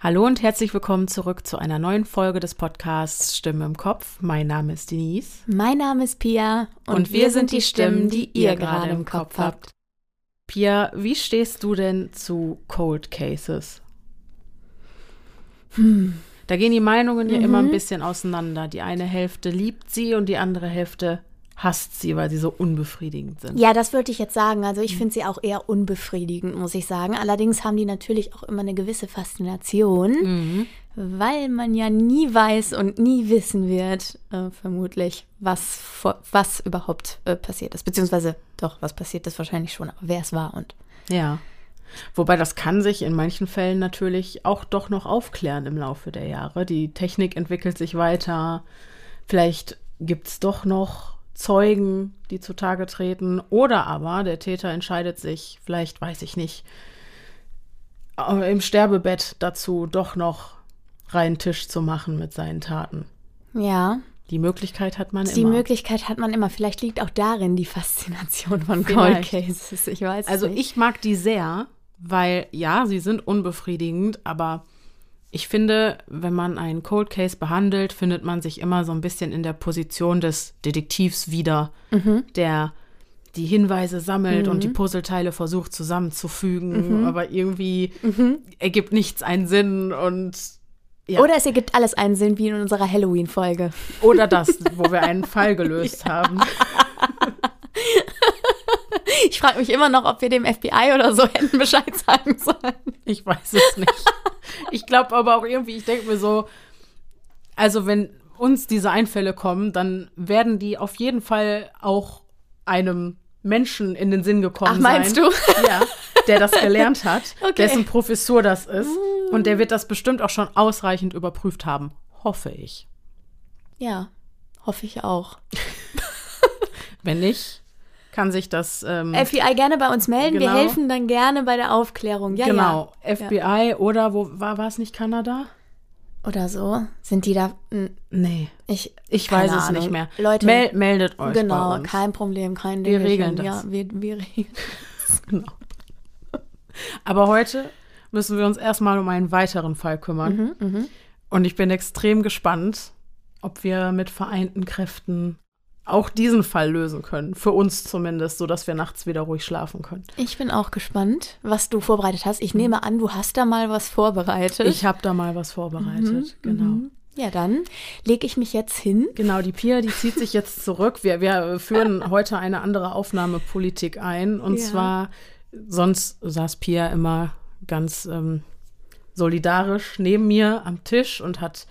Hallo und herzlich willkommen zurück zu einer neuen Folge des Podcasts Stimme im Kopf. Mein Name ist Denise. Mein Name ist Pia und, und wir, wir sind die Stimmen, die ihr gerade im Kopf habt. Pia, wie stehst du denn zu Cold Cases? Hm. Da gehen die Meinungen ja immer ein mhm. bisschen auseinander. Die eine Hälfte liebt sie und die andere Hälfte hasst sie, weil sie so unbefriedigend sind. Ja, das würde ich jetzt sagen. Also ich mhm. finde sie auch eher unbefriedigend, muss ich sagen. Allerdings haben die natürlich auch immer eine gewisse Faszination, mhm. weil man ja nie weiß und nie wissen wird, äh, vermutlich, was, was überhaupt äh, passiert ist. Beziehungsweise doch, was passiert ist wahrscheinlich schon, aber wer es war und. Ja. Wobei das kann sich in manchen Fällen natürlich auch doch noch aufklären im Laufe der Jahre. Die Technik entwickelt sich weiter. Vielleicht gibt es doch noch Zeugen, die zutage treten. Oder aber der Täter entscheidet sich, vielleicht weiß ich nicht, äh, im Sterbebett dazu doch noch reinen Tisch zu machen mit seinen Taten. Ja. Die Möglichkeit hat man die immer. Die Möglichkeit hat man immer. Vielleicht liegt auch darin die Faszination von Cold Cases. Ich weiß Also nicht. ich mag die sehr, weil ja, sie sind unbefriedigend, aber ich finde, wenn man einen Cold Case behandelt, findet man sich immer so ein bisschen in der Position des Detektivs wieder, mhm. der die Hinweise sammelt mhm. und die Puzzleteile versucht zusammenzufügen, mhm. aber irgendwie mhm. ergibt nichts einen Sinn und ja. Oder es ergibt alles einen Sinn, wie in unserer Halloween-Folge. Oder das, wo wir einen Fall gelöst haben. Ich frage mich immer noch, ob wir dem FBI oder so hätten Bescheid sagen sollen. Ich weiß es nicht. Ich glaube aber auch irgendwie, ich denke mir so, also wenn uns diese Einfälle kommen, dann werden die auf jeden Fall auch einem Menschen in den Sinn gekommen Ach, meinst sein. du? Ja, der das gelernt hat, okay. dessen Professor das ist. Mm. Und der wird das bestimmt auch schon ausreichend überprüft haben. Hoffe ich. Ja, hoffe ich auch. Wenn nicht, kann sich das. Ähm, FBI gerne bei uns melden. Genau. Wir helfen dann gerne bei der Aufklärung. Ja, genau. Ja. FBI oder wo war, war es nicht Kanada? Oder so. Sind die da? Nee. Ich, ich weiß es Ahnung. nicht mehr. Leute, Mel meldet euch. Genau, kein Problem, kein Ding. Wir regeln das. Ja, wir, wir regeln das. genau. Aber heute müssen wir uns erstmal um einen weiteren Fall kümmern. Mhm, mh. Und ich bin extrem gespannt, ob wir mit vereinten Kräften auch diesen Fall lösen können. Für uns zumindest, sodass wir nachts wieder ruhig schlafen können. Ich bin auch gespannt, was du vorbereitet hast. Ich nehme an, du hast da mal was vorbereitet. Ich habe da mal was vorbereitet, mhm, genau. Mhm. Ja, dann lege ich mich jetzt hin. Genau, die Pia, die zieht sich jetzt zurück. Wir, wir führen heute eine andere Aufnahmepolitik ein. Und ja. zwar, sonst saß Pia immer ganz ähm, solidarisch neben mir am Tisch und hat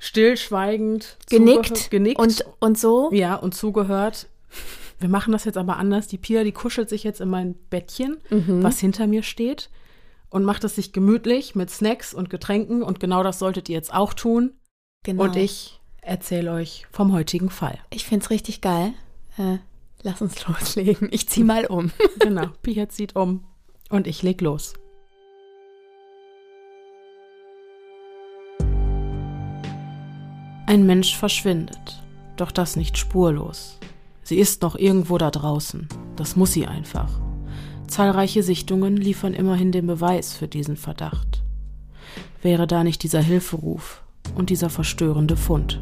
stillschweigend genickt, genickt und, und so. Ja, und zugehört. Wir machen das jetzt aber anders. Die Pia, die kuschelt sich jetzt in mein Bettchen, mhm. was hinter mir steht, und macht es sich gemütlich mit Snacks und Getränken. Und genau das solltet ihr jetzt auch tun. Genau. Und ich erzähle euch vom heutigen Fall. Ich finde es richtig geil. Äh, lass uns loslegen. Ich zieh mal um. genau, Pia zieht um und ich leg los. Ein Mensch verschwindet, doch das nicht spurlos. Sie ist noch irgendwo da draußen, das muss sie einfach. Zahlreiche Sichtungen liefern immerhin den Beweis für diesen Verdacht. Wäre da nicht dieser Hilferuf und dieser verstörende Fund?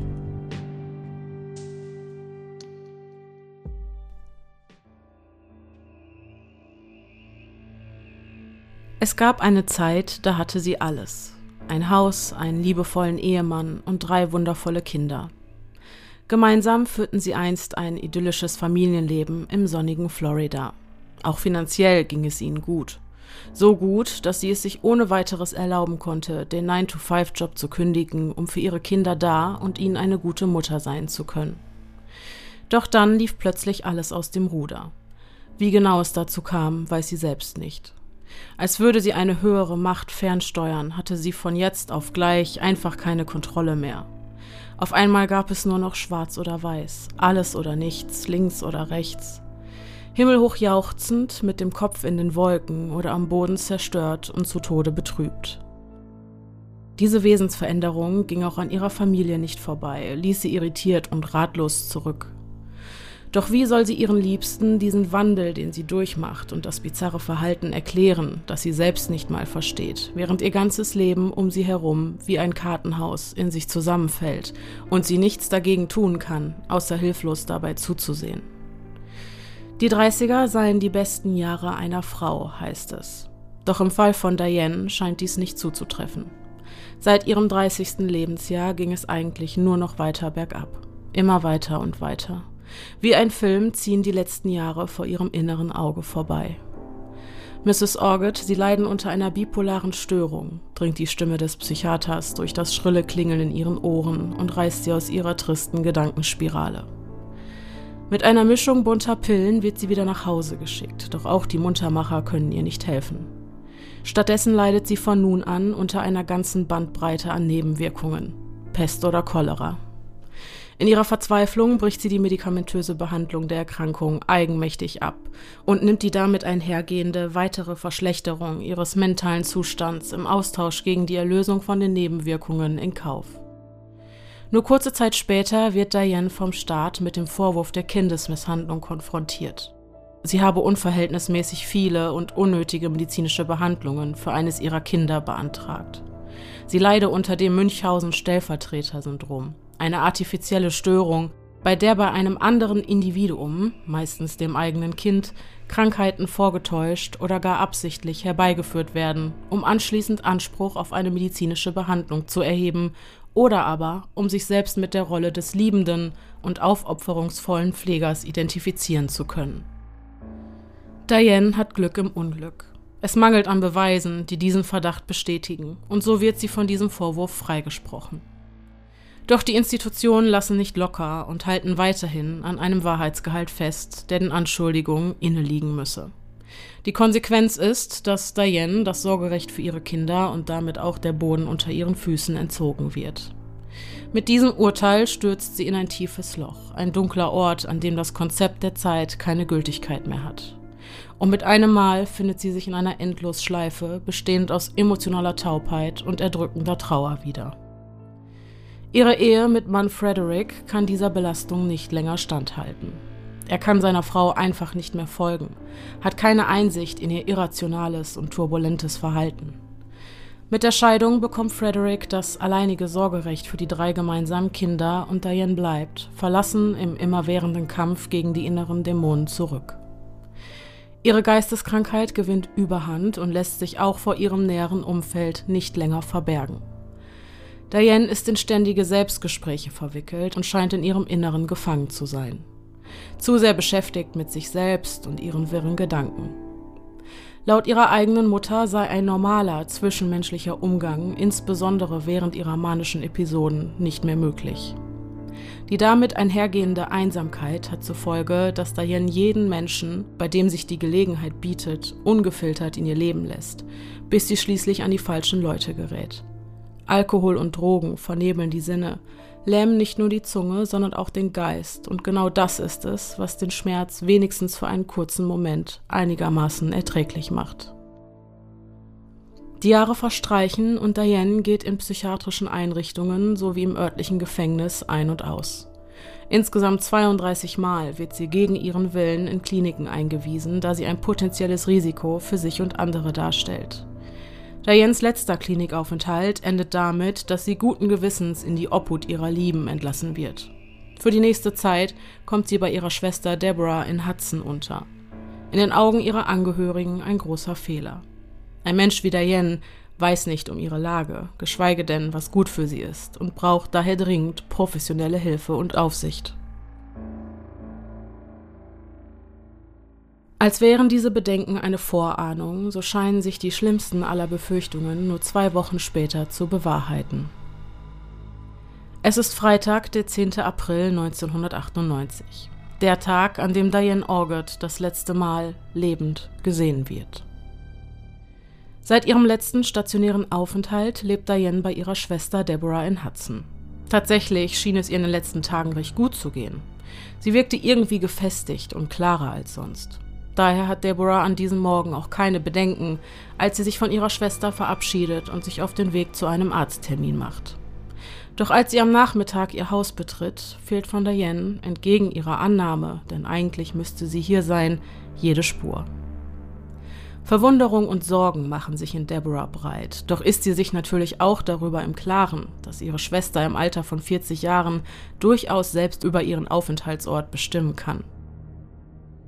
Es gab eine Zeit, da hatte sie alles ein Haus, einen liebevollen Ehemann und drei wundervolle Kinder. Gemeinsam führten sie einst ein idyllisches Familienleben im sonnigen Florida. Auch finanziell ging es ihnen gut. So gut, dass sie es sich ohne weiteres erlauben konnte, den 9-to-5-Job zu kündigen, um für ihre Kinder da und ihnen eine gute Mutter sein zu können. Doch dann lief plötzlich alles aus dem Ruder. Wie genau es dazu kam, weiß sie selbst nicht. Als würde sie eine höhere Macht fernsteuern, hatte sie von jetzt auf gleich einfach keine Kontrolle mehr. Auf einmal gab es nur noch schwarz oder weiß, alles oder nichts, links oder rechts. Himmelhoch jauchzend, mit dem Kopf in den Wolken oder am Boden zerstört und zu Tode betrübt. Diese Wesensveränderung ging auch an ihrer Familie nicht vorbei, ließ sie irritiert und ratlos zurück. Doch wie soll sie ihren Liebsten diesen Wandel, den sie durchmacht und das bizarre Verhalten erklären, das sie selbst nicht mal versteht, während ihr ganzes Leben um sie herum wie ein Kartenhaus in sich zusammenfällt und sie nichts dagegen tun kann, außer hilflos dabei zuzusehen? Die 30er seien die besten Jahre einer Frau, heißt es. Doch im Fall von Diane scheint dies nicht zuzutreffen. Seit ihrem 30. Lebensjahr ging es eigentlich nur noch weiter bergab. Immer weiter und weiter. Wie ein Film ziehen die letzten Jahre vor ihrem inneren Auge vorbei. Mrs. Orgett, Sie leiden unter einer bipolaren Störung, dringt die Stimme des Psychiaters durch das schrille Klingeln in ihren Ohren und reißt sie aus ihrer tristen Gedankenspirale. Mit einer Mischung bunter Pillen wird sie wieder nach Hause geschickt, doch auch die Muntermacher können ihr nicht helfen. Stattdessen leidet sie von nun an unter einer ganzen Bandbreite an Nebenwirkungen, Pest oder Cholera. In ihrer Verzweiflung bricht sie die medikamentöse Behandlung der Erkrankung eigenmächtig ab und nimmt die damit einhergehende weitere Verschlechterung ihres mentalen Zustands im Austausch gegen die Erlösung von den Nebenwirkungen in Kauf. Nur kurze Zeit später wird Diane vom Staat mit dem Vorwurf der Kindesmisshandlung konfrontiert. Sie habe unverhältnismäßig viele und unnötige medizinische Behandlungen für eines ihrer Kinder beantragt. Sie leide unter dem Münchhausen-Stellvertreter-Syndrom eine artifizielle Störung, bei der bei einem anderen Individuum, meistens dem eigenen Kind, Krankheiten vorgetäuscht oder gar absichtlich herbeigeführt werden, um anschließend Anspruch auf eine medizinische Behandlung zu erheben oder aber um sich selbst mit der Rolle des liebenden und aufopferungsvollen Pflegers identifizieren zu können. Diane hat Glück im Unglück. Es mangelt an Beweisen, die diesen Verdacht bestätigen, und so wird sie von diesem Vorwurf freigesprochen. Doch die Institutionen lassen nicht locker und halten weiterhin an einem Wahrheitsgehalt fest, der den Anschuldigungen inneliegen müsse. Die Konsequenz ist, dass Diane das Sorgerecht für ihre Kinder und damit auch der Boden unter ihren Füßen entzogen wird. Mit diesem Urteil stürzt sie in ein tiefes Loch, ein dunkler Ort, an dem das Konzept der Zeit keine Gültigkeit mehr hat. Und mit einem Mal findet sie sich in einer Endlosschleife, bestehend aus emotionaler Taubheit und erdrückender Trauer wieder. Ihre Ehe mit Mann Frederick kann dieser Belastung nicht länger standhalten. Er kann seiner Frau einfach nicht mehr folgen, hat keine Einsicht in ihr irrationales und turbulentes Verhalten. Mit der Scheidung bekommt Frederick das alleinige Sorgerecht für die drei gemeinsamen Kinder und Diane bleibt, verlassen im immerwährenden Kampf gegen die inneren Dämonen zurück. Ihre Geisteskrankheit gewinnt Überhand und lässt sich auch vor ihrem näheren Umfeld nicht länger verbergen. Diane ist in ständige Selbstgespräche verwickelt und scheint in ihrem Inneren gefangen zu sein. Zu sehr beschäftigt mit sich selbst und ihren wirren Gedanken. Laut ihrer eigenen Mutter sei ein normaler zwischenmenschlicher Umgang, insbesondere während ihrer manischen Episoden, nicht mehr möglich. Die damit einhergehende Einsamkeit hat zur Folge, dass Diane jeden Menschen, bei dem sich die Gelegenheit bietet, ungefiltert in ihr Leben lässt, bis sie schließlich an die falschen Leute gerät. Alkohol und Drogen vernebeln die Sinne, lähmen nicht nur die Zunge, sondern auch den Geist, und genau das ist es, was den Schmerz wenigstens für einen kurzen Moment einigermaßen erträglich macht. Die Jahre verstreichen und Diane geht in psychiatrischen Einrichtungen sowie im örtlichen Gefängnis ein und aus. Insgesamt 32 Mal wird sie gegen ihren Willen in Kliniken eingewiesen, da sie ein potenzielles Risiko für sich und andere darstellt. Dianes letzter Klinikaufenthalt endet damit, dass sie guten Gewissens in die Obhut ihrer Lieben entlassen wird. Für die nächste Zeit kommt sie bei ihrer Schwester Deborah in Hudson unter. In den Augen ihrer Angehörigen ein großer Fehler. Ein Mensch wie Diane weiß nicht um ihre Lage, geschweige denn, was gut für sie ist, und braucht daher dringend professionelle Hilfe und Aufsicht. Als wären diese Bedenken eine Vorahnung, so scheinen sich die schlimmsten aller Befürchtungen nur zwei Wochen später zu bewahrheiten. Es ist Freitag, der 10. April 1998, der Tag, an dem Diane Orgott das letzte Mal lebend gesehen wird. Seit ihrem letzten stationären Aufenthalt lebt Diane bei ihrer Schwester Deborah in Hudson. Tatsächlich schien es ihr in den letzten Tagen recht gut zu gehen. Sie wirkte irgendwie gefestigt und klarer als sonst. Daher hat Deborah an diesem Morgen auch keine Bedenken, als sie sich von ihrer Schwester verabschiedet und sich auf den Weg zu einem Arzttermin macht. Doch als sie am Nachmittag ihr Haus betritt, fehlt von Diane, entgegen ihrer Annahme, denn eigentlich müsste sie hier sein, jede Spur. Verwunderung und Sorgen machen sich in Deborah breit, doch ist sie sich natürlich auch darüber im Klaren, dass ihre Schwester im Alter von 40 Jahren durchaus selbst über ihren Aufenthaltsort bestimmen kann.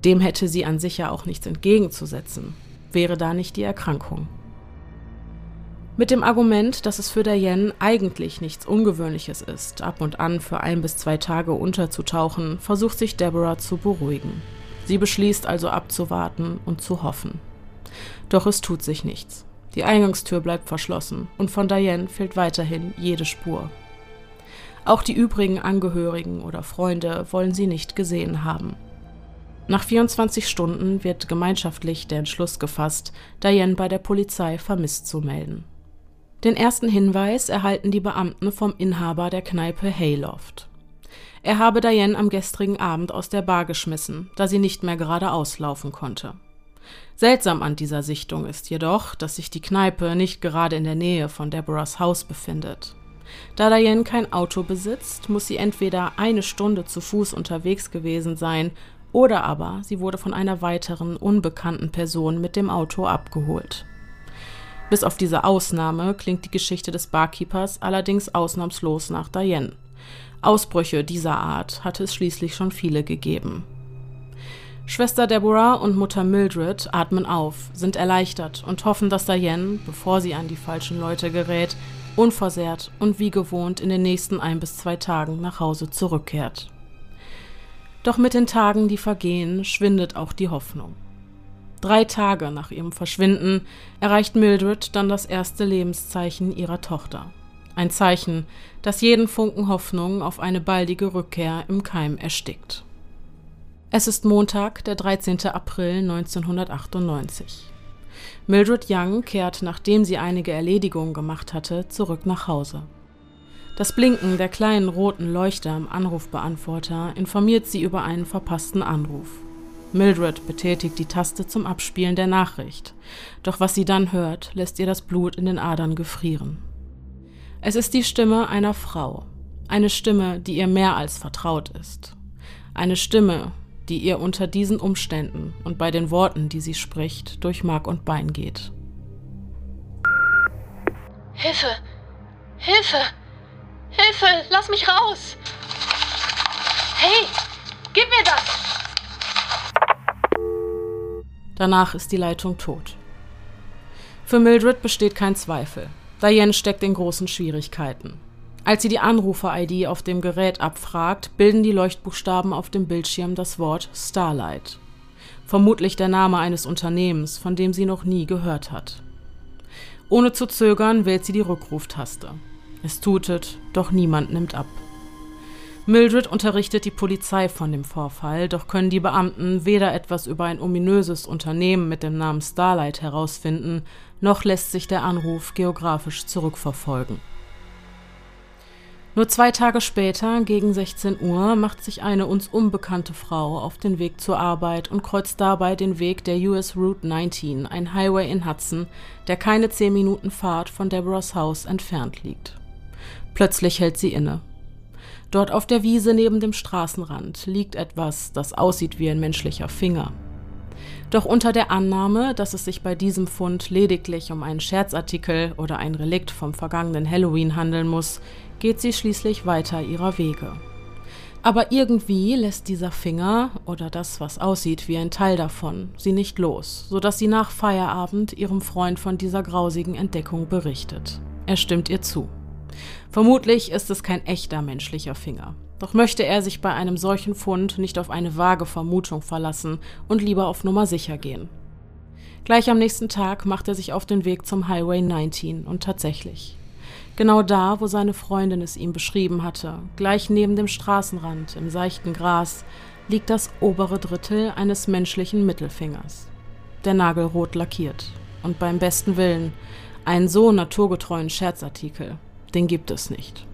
Dem hätte sie an sich ja auch nichts entgegenzusetzen, wäre da nicht die Erkrankung. Mit dem Argument, dass es für Diane eigentlich nichts Ungewöhnliches ist, ab und an für ein bis zwei Tage unterzutauchen, versucht sich Deborah zu beruhigen. Sie beschließt also abzuwarten und zu hoffen. Doch es tut sich nichts. Die Eingangstür bleibt verschlossen und von Diane fehlt weiterhin jede Spur. Auch die übrigen Angehörigen oder Freunde wollen sie nicht gesehen haben. Nach 24 Stunden wird gemeinschaftlich der Entschluss gefasst, Diane bei der Polizei vermisst zu melden. Den ersten Hinweis erhalten die Beamten vom Inhaber der Kneipe Hayloft. Er habe Diane am gestrigen Abend aus der Bar geschmissen, da sie nicht mehr geradeaus laufen konnte. Seltsam an dieser Sichtung ist jedoch, dass sich die Kneipe nicht gerade in der Nähe von Deborahs Haus befindet. Da Diane kein Auto besitzt, muss sie entweder eine Stunde zu Fuß unterwegs gewesen sein oder aber sie wurde von einer weiteren unbekannten Person mit dem Auto abgeholt. Bis auf diese Ausnahme klingt die Geschichte des Barkeepers allerdings ausnahmslos nach Diane. Ausbrüche dieser Art hatte es schließlich schon viele gegeben. Schwester Deborah und Mutter Mildred atmen auf, sind erleichtert und hoffen, dass Diane, bevor sie an die falschen Leute gerät, unversehrt und wie gewohnt in den nächsten ein bis zwei Tagen nach Hause zurückkehrt. Doch mit den Tagen, die vergehen, schwindet auch die Hoffnung. Drei Tage nach ihrem Verschwinden erreicht Mildred dann das erste Lebenszeichen ihrer Tochter. Ein Zeichen, das jeden Funken Hoffnung auf eine baldige Rückkehr im Keim erstickt. Es ist Montag, der 13. April 1998. Mildred Young kehrt, nachdem sie einige Erledigungen gemacht hatte, zurück nach Hause. Das Blinken der kleinen roten Leuchte am Anrufbeantworter informiert sie über einen verpassten Anruf. Mildred betätigt die Taste zum Abspielen der Nachricht, doch was sie dann hört, lässt ihr das Blut in den Adern gefrieren. Es ist die Stimme einer Frau, eine Stimme, die ihr mehr als vertraut ist, eine Stimme, die ihr unter diesen Umständen und bei den Worten, die sie spricht, durch Mark und Bein geht. Hilfe! Hilfe! Hilfe! Lass mich raus! Hey! Gib mir das! Danach ist die Leitung tot. Für Mildred besteht kein Zweifel. Diane steckt in großen Schwierigkeiten. Als sie die Anrufer-ID auf dem Gerät abfragt, bilden die Leuchtbuchstaben auf dem Bildschirm das Wort Starlight. Vermutlich der Name eines Unternehmens, von dem sie noch nie gehört hat. Ohne zu zögern wählt sie die Rückruftaste. Es tutet, doch niemand nimmt ab. Mildred unterrichtet die Polizei von dem Vorfall, doch können die Beamten weder etwas über ein ominöses Unternehmen mit dem Namen Starlight herausfinden, noch lässt sich der Anruf geografisch zurückverfolgen. Nur zwei Tage später, gegen 16 Uhr, macht sich eine uns unbekannte Frau auf den Weg zur Arbeit und kreuzt dabei den Weg der US Route 19, ein Highway in Hudson, der keine zehn Minuten Fahrt von Deborahs Haus entfernt liegt. Plötzlich hält sie inne. Dort auf der Wiese neben dem Straßenrand liegt etwas, das aussieht wie ein menschlicher Finger. Doch unter der Annahme, dass es sich bei diesem Fund lediglich um einen Scherzartikel oder ein Relikt vom vergangenen Halloween handeln muss, geht sie schließlich weiter ihrer Wege. Aber irgendwie lässt dieser Finger oder das, was aussieht wie ein Teil davon, sie nicht los, sodass sie nach Feierabend ihrem Freund von dieser grausigen Entdeckung berichtet. Er stimmt ihr zu. Vermutlich ist es kein echter menschlicher Finger. Doch möchte er sich bei einem solchen Fund nicht auf eine vage Vermutung verlassen und lieber auf Nummer sicher gehen. Gleich am nächsten Tag macht er sich auf den Weg zum Highway 19 und tatsächlich. Genau da, wo seine Freundin es ihm beschrieben hatte, gleich neben dem Straßenrand im seichten Gras, liegt das obere Drittel eines menschlichen Mittelfingers. Der Nagel rot lackiert. Und beim besten Willen, einen so naturgetreuen Scherzartikel den gibt es nicht.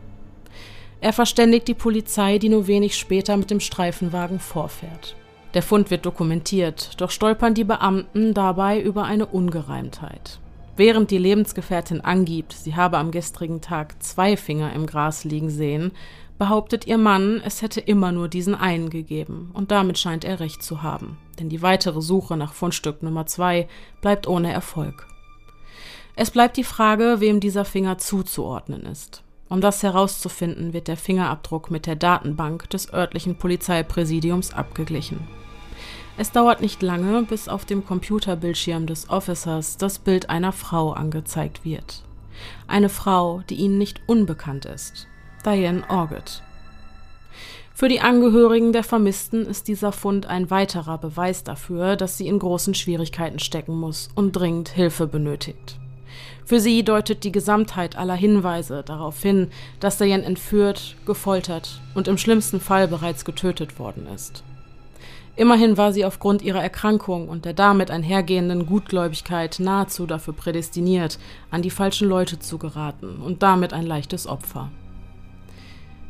Er verständigt die Polizei, die nur wenig später mit dem Streifenwagen vorfährt. Der Fund wird dokumentiert, doch stolpern die Beamten dabei über eine Ungereimtheit. Während die Lebensgefährtin angibt, sie habe am gestrigen Tag zwei Finger im Gras liegen sehen, behauptet ihr Mann, es hätte immer nur diesen einen gegeben, und damit scheint er recht zu haben, denn die weitere Suche nach Fundstück Nummer zwei bleibt ohne Erfolg. Es bleibt die Frage, wem dieser Finger zuzuordnen ist. Um das herauszufinden, wird der Fingerabdruck mit der Datenbank des örtlichen Polizeipräsidiums abgeglichen. Es dauert nicht lange, bis auf dem Computerbildschirm des Officers das Bild einer Frau angezeigt wird. Eine Frau, die ihnen nicht unbekannt ist. Diane Orgett. Für die Angehörigen der Vermissten ist dieser Fund ein weiterer Beweis dafür, dass sie in großen Schwierigkeiten stecken muss und dringend Hilfe benötigt. Für sie deutet die Gesamtheit aller Hinweise darauf hin, dass Diane entführt, gefoltert und im schlimmsten Fall bereits getötet worden ist. Immerhin war sie aufgrund ihrer Erkrankung und der damit einhergehenden Gutgläubigkeit nahezu dafür prädestiniert, an die falschen Leute zu geraten und damit ein leichtes Opfer.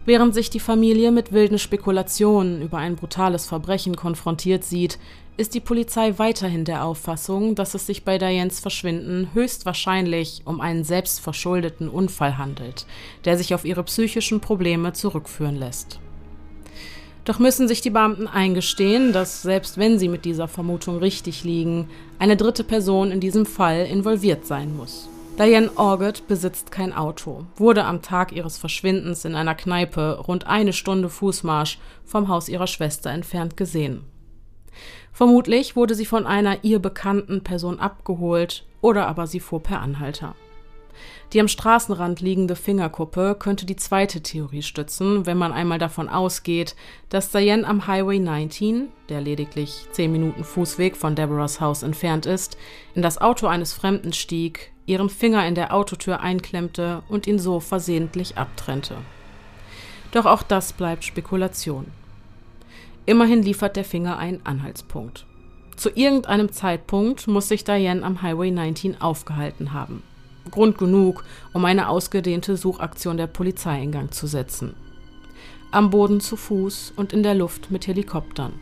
Während sich die Familie mit wilden Spekulationen über ein brutales Verbrechen konfrontiert sieht, ist die Polizei weiterhin der Auffassung, dass es sich bei Dianes Verschwinden höchstwahrscheinlich um einen selbstverschuldeten Unfall handelt, der sich auf ihre psychischen Probleme zurückführen lässt. Doch müssen sich die Beamten eingestehen, dass selbst wenn sie mit dieser Vermutung richtig liegen, eine dritte Person in diesem Fall involviert sein muss. Diane Orgett besitzt kein Auto, wurde am Tag ihres Verschwindens in einer Kneipe rund eine Stunde Fußmarsch vom Haus ihrer Schwester entfernt gesehen. Vermutlich wurde sie von einer ihr bekannten Person abgeholt oder aber sie fuhr per Anhalter. Die am Straßenrand liegende Fingerkuppe könnte die zweite Theorie stützen, wenn man einmal davon ausgeht, dass Diane am Highway 19, der lediglich 10 Minuten Fußweg von Deborahs Haus entfernt ist, in das Auto eines Fremden stieg, ihren Finger in der Autotür einklemmte und ihn so versehentlich abtrennte. Doch auch das bleibt Spekulation. Immerhin liefert der Finger einen Anhaltspunkt. Zu irgendeinem Zeitpunkt muss sich Diane am Highway 19 aufgehalten haben. Grund genug, um eine ausgedehnte Suchaktion der Polizei in Gang zu setzen. Am Boden zu Fuß und in der Luft mit Helikoptern.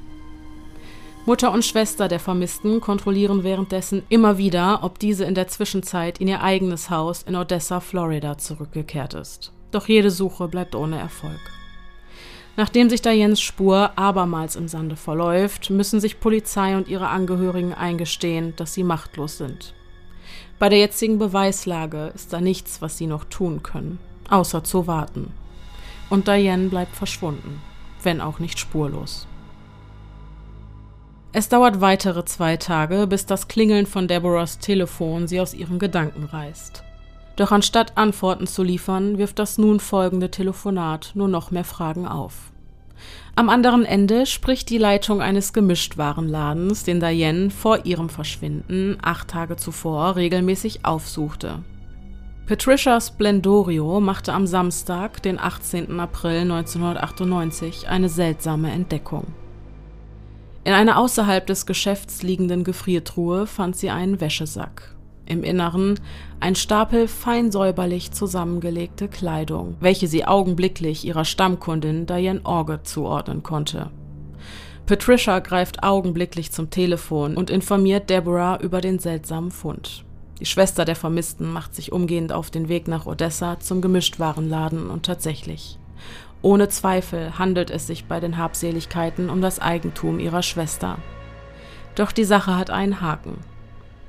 Mutter und Schwester der Vermissten kontrollieren währenddessen immer wieder, ob diese in der Zwischenzeit in ihr eigenes Haus in Odessa, Florida zurückgekehrt ist. Doch jede Suche bleibt ohne Erfolg. Nachdem sich Dianes Spur abermals im Sande verläuft, müssen sich Polizei und ihre Angehörigen eingestehen, dass sie machtlos sind. Bei der jetzigen Beweislage ist da nichts, was sie noch tun können, außer zu warten. Und Diane bleibt verschwunden, wenn auch nicht spurlos. Es dauert weitere zwei Tage, bis das Klingeln von Deborahs Telefon sie aus ihren Gedanken reißt. Doch anstatt Antworten zu liefern, wirft das nun folgende Telefonat nur noch mehr Fragen auf. Am anderen Ende spricht die Leitung eines Gemischtwarenladens, den Diane vor ihrem Verschwinden acht Tage zuvor regelmäßig aufsuchte. Patricia Splendorio machte am Samstag, den 18. April 1998, eine seltsame Entdeckung. In einer außerhalb des Geschäfts liegenden Gefriertruhe fand sie einen Wäschesack im Inneren ein Stapel fein säuberlich zusammengelegte Kleidung, welche sie augenblicklich ihrer Stammkundin Diane Orgett zuordnen konnte. Patricia greift augenblicklich zum Telefon und informiert Deborah über den seltsamen Fund. Die Schwester der Vermissten macht sich umgehend auf den Weg nach Odessa zum Gemischtwarenladen und tatsächlich. Ohne Zweifel handelt es sich bei den Habseligkeiten um das Eigentum ihrer Schwester. Doch die Sache hat einen Haken.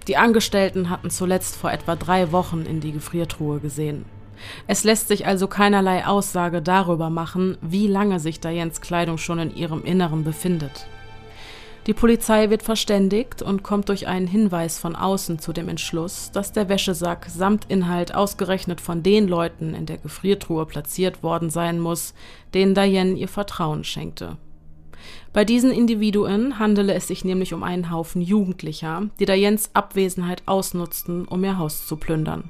Die Angestellten hatten zuletzt vor etwa drei Wochen in die Gefriertruhe gesehen. Es lässt sich also keinerlei Aussage darüber machen, wie lange sich Dianes Kleidung schon in ihrem Inneren befindet. Die Polizei wird verständigt und kommt durch einen Hinweis von außen zu dem Entschluss, dass der Wäschesack samt Inhalt ausgerechnet von den Leuten in der Gefriertruhe platziert worden sein muss, denen Diane ihr Vertrauen schenkte. Bei diesen Individuen handele es sich nämlich um einen Haufen Jugendlicher, die Dianes Abwesenheit ausnutzten, um ihr Haus zu plündern.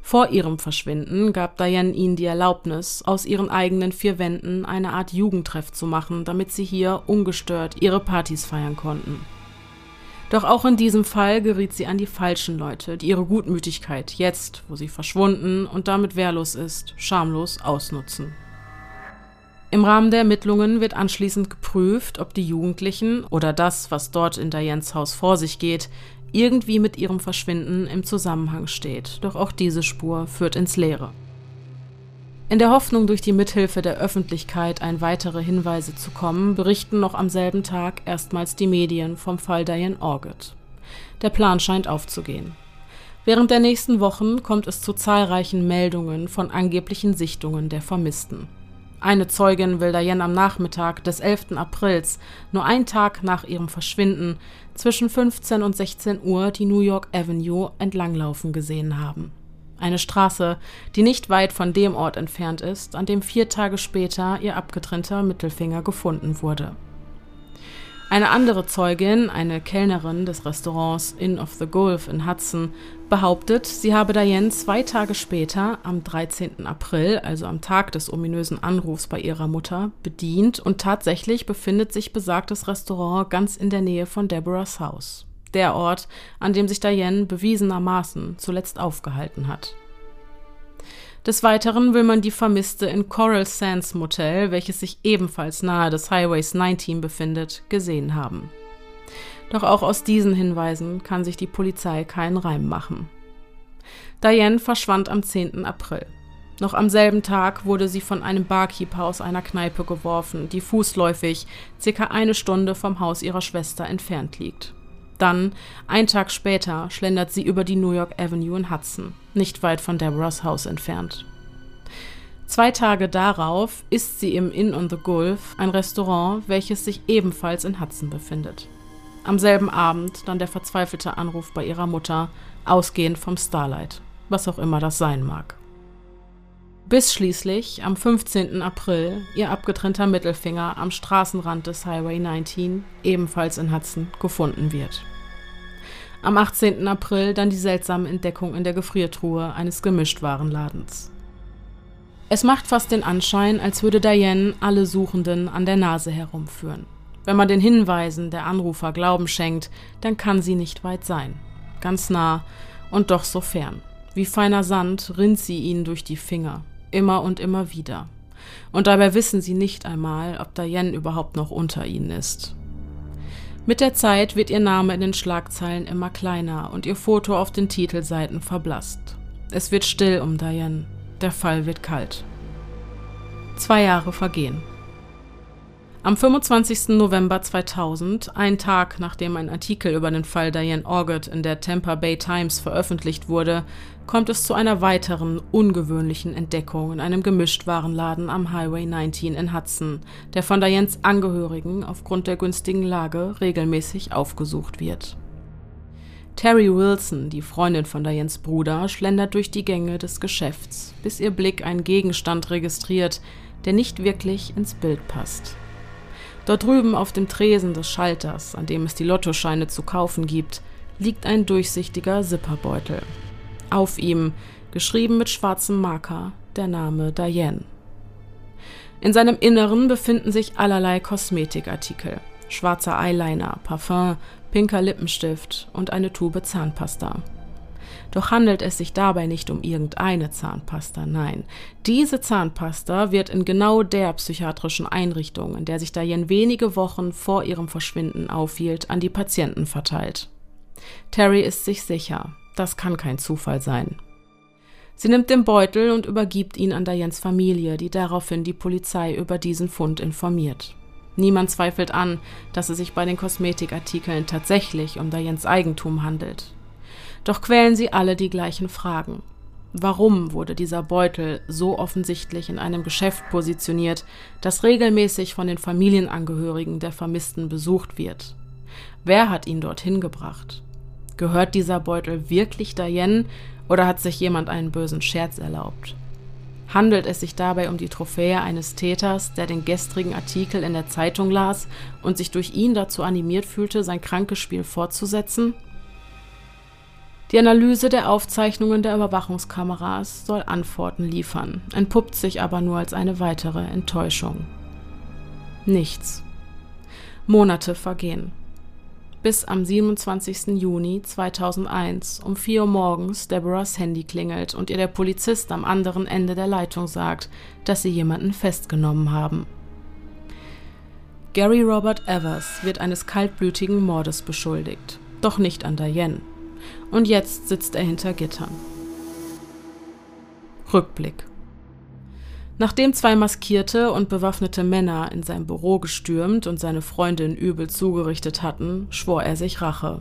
Vor ihrem Verschwinden gab Diane ihnen die Erlaubnis, aus ihren eigenen vier Wänden eine Art Jugendtreff zu machen, damit sie hier ungestört ihre Partys feiern konnten. Doch auch in diesem Fall geriet sie an die falschen Leute, die ihre Gutmütigkeit jetzt, wo sie verschwunden und damit wehrlos ist, schamlos ausnutzen. Im Rahmen der Ermittlungen wird anschließend geprüft, ob die Jugendlichen oder das, was dort in Dianes Haus vor sich geht, irgendwie mit ihrem Verschwinden im Zusammenhang steht, doch auch diese Spur führt ins Leere. In der Hoffnung, durch die Mithilfe der Öffentlichkeit ein weitere Hinweise zu kommen, berichten noch am selben Tag erstmals die Medien vom Fall Diane Orgett. Der Plan scheint aufzugehen. Während der nächsten Wochen kommt es zu zahlreichen Meldungen von angeblichen Sichtungen der Vermissten. Eine Zeugin will Diane am Nachmittag des 11. Aprils, nur einen Tag nach ihrem Verschwinden, zwischen 15 und 16 Uhr die New York Avenue entlanglaufen gesehen haben eine Straße, die nicht weit von dem Ort entfernt ist, an dem vier Tage später ihr abgetrennter Mittelfinger gefunden wurde. Eine andere Zeugin, eine Kellnerin des Restaurants Inn of the Gulf in Hudson, behauptet, sie habe Diane zwei Tage später, am 13. April, also am Tag des ominösen Anrufs bei ihrer Mutter, bedient und tatsächlich befindet sich besagtes Restaurant ganz in der Nähe von Deborahs Haus der Ort, an dem sich Diane bewiesenermaßen zuletzt aufgehalten hat. Des Weiteren will man die Vermisste in Coral Sands Motel, welches sich ebenfalls nahe des Highways 19 befindet, gesehen haben. Doch auch aus diesen Hinweisen kann sich die Polizei keinen Reim machen. Diane verschwand am 10. April. Noch am selben Tag wurde sie von einem Barkeeper aus einer Kneipe geworfen, die fußläufig circa eine Stunde vom Haus ihrer Schwester entfernt liegt. Dann, einen Tag später, schlendert sie über die New York Avenue in Hudson, nicht weit von Deborahs Haus entfernt. Zwei Tage darauf isst sie im Inn on the Gulf, ein Restaurant, welches sich ebenfalls in Hudson befindet. Am selben Abend dann der verzweifelte Anruf bei ihrer Mutter, ausgehend vom Starlight, was auch immer das sein mag. Bis schließlich am 15. April ihr abgetrennter Mittelfinger am Straßenrand des Highway 19, ebenfalls in Hudson, gefunden wird. Am 18. April dann die seltsame Entdeckung in der Gefriertruhe eines Gemischtwarenladens. Es macht fast den Anschein, als würde Diane alle Suchenden an der Nase herumführen. Wenn man den Hinweisen der Anrufer Glauben schenkt, dann kann sie nicht weit sein. Ganz nah und doch so fern. Wie feiner Sand rinnt sie ihnen durch die Finger, immer und immer wieder. Und dabei wissen sie nicht einmal, ob Diane überhaupt noch unter ihnen ist. Mit der Zeit wird ihr Name in den Schlagzeilen immer kleiner und ihr Foto auf den Titelseiten verblasst. Es wird still um Diane. Der Fall wird kalt. Zwei Jahre vergehen. Am 25. November 2000, ein Tag nachdem ein Artikel über den Fall Diane Orgett in der Tampa Bay Times veröffentlicht wurde, kommt es zu einer weiteren ungewöhnlichen Entdeckung in einem Gemischtwarenladen am Highway 19 in Hudson, der von Dianes Angehörigen aufgrund der günstigen Lage regelmäßig aufgesucht wird. Terry Wilson, die Freundin von Dianes Bruder, schlendert durch die Gänge des Geschäfts, bis ihr Blick einen Gegenstand registriert, der nicht wirklich ins Bild passt. Dort drüben auf dem Tresen des Schalters, an dem es die Lottoscheine zu kaufen gibt, liegt ein durchsichtiger Zipperbeutel. Auf ihm, geschrieben mit schwarzem Marker, der Name Diane. In seinem Inneren befinden sich allerlei Kosmetikartikel. Schwarzer Eyeliner, Parfum, pinker Lippenstift und eine Tube Zahnpasta. Doch handelt es sich dabei nicht um irgendeine Zahnpasta, nein. Diese Zahnpasta wird in genau der psychiatrischen Einrichtung, in der sich Diane wenige Wochen vor ihrem Verschwinden aufhielt, an die Patienten verteilt. Terry ist sich sicher, das kann kein Zufall sein. Sie nimmt den Beutel und übergibt ihn an Dianes Familie, die daraufhin die Polizei über diesen Fund informiert. Niemand zweifelt an, dass es sich bei den Kosmetikartikeln tatsächlich um Dianes Eigentum handelt. Doch quälen sie alle die gleichen Fragen. Warum wurde dieser Beutel so offensichtlich in einem Geschäft positioniert, das regelmäßig von den Familienangehörigen der Vermissten besucht wird? Wer hat ihn dorthin gebracht? Gehört dieser Beutel wirklich Diane oder hat sich jemand einen bösen Scherz erlaubt? Handelt es sich dabei um die Trophäe eines Täters, der den gestrigen Artikel in der Zeitung las und sich durch ihn dazu animiert fühlte, sein krankes Spiel fortzusetzen? Die Analyse der Aufzeichnungen der Überwachungskameras soll Antworten liefern, entpuppt sich aber nur als eine weitere Enttäuschung. Nichts. Monate vergehen bis am 27. Juni 2001 um 4 Uhr morgens Deborahs Handy klingelt und ihr der Polizist am anderen Ende der Leitung sagt, dass sie jemanden festgenommen haben. Gary Robert Evers wird eines kaltblütigen Mordes beschuldigt. doch nicht an Diane. Und jetzt sitzt er hinter Gittern. Rückblick. Nachdem zwei maskierte und bewaffnete Männer in sein Büro gestürmt und seine Freundin übel zugerichtet hatten, schwor er sich Rache.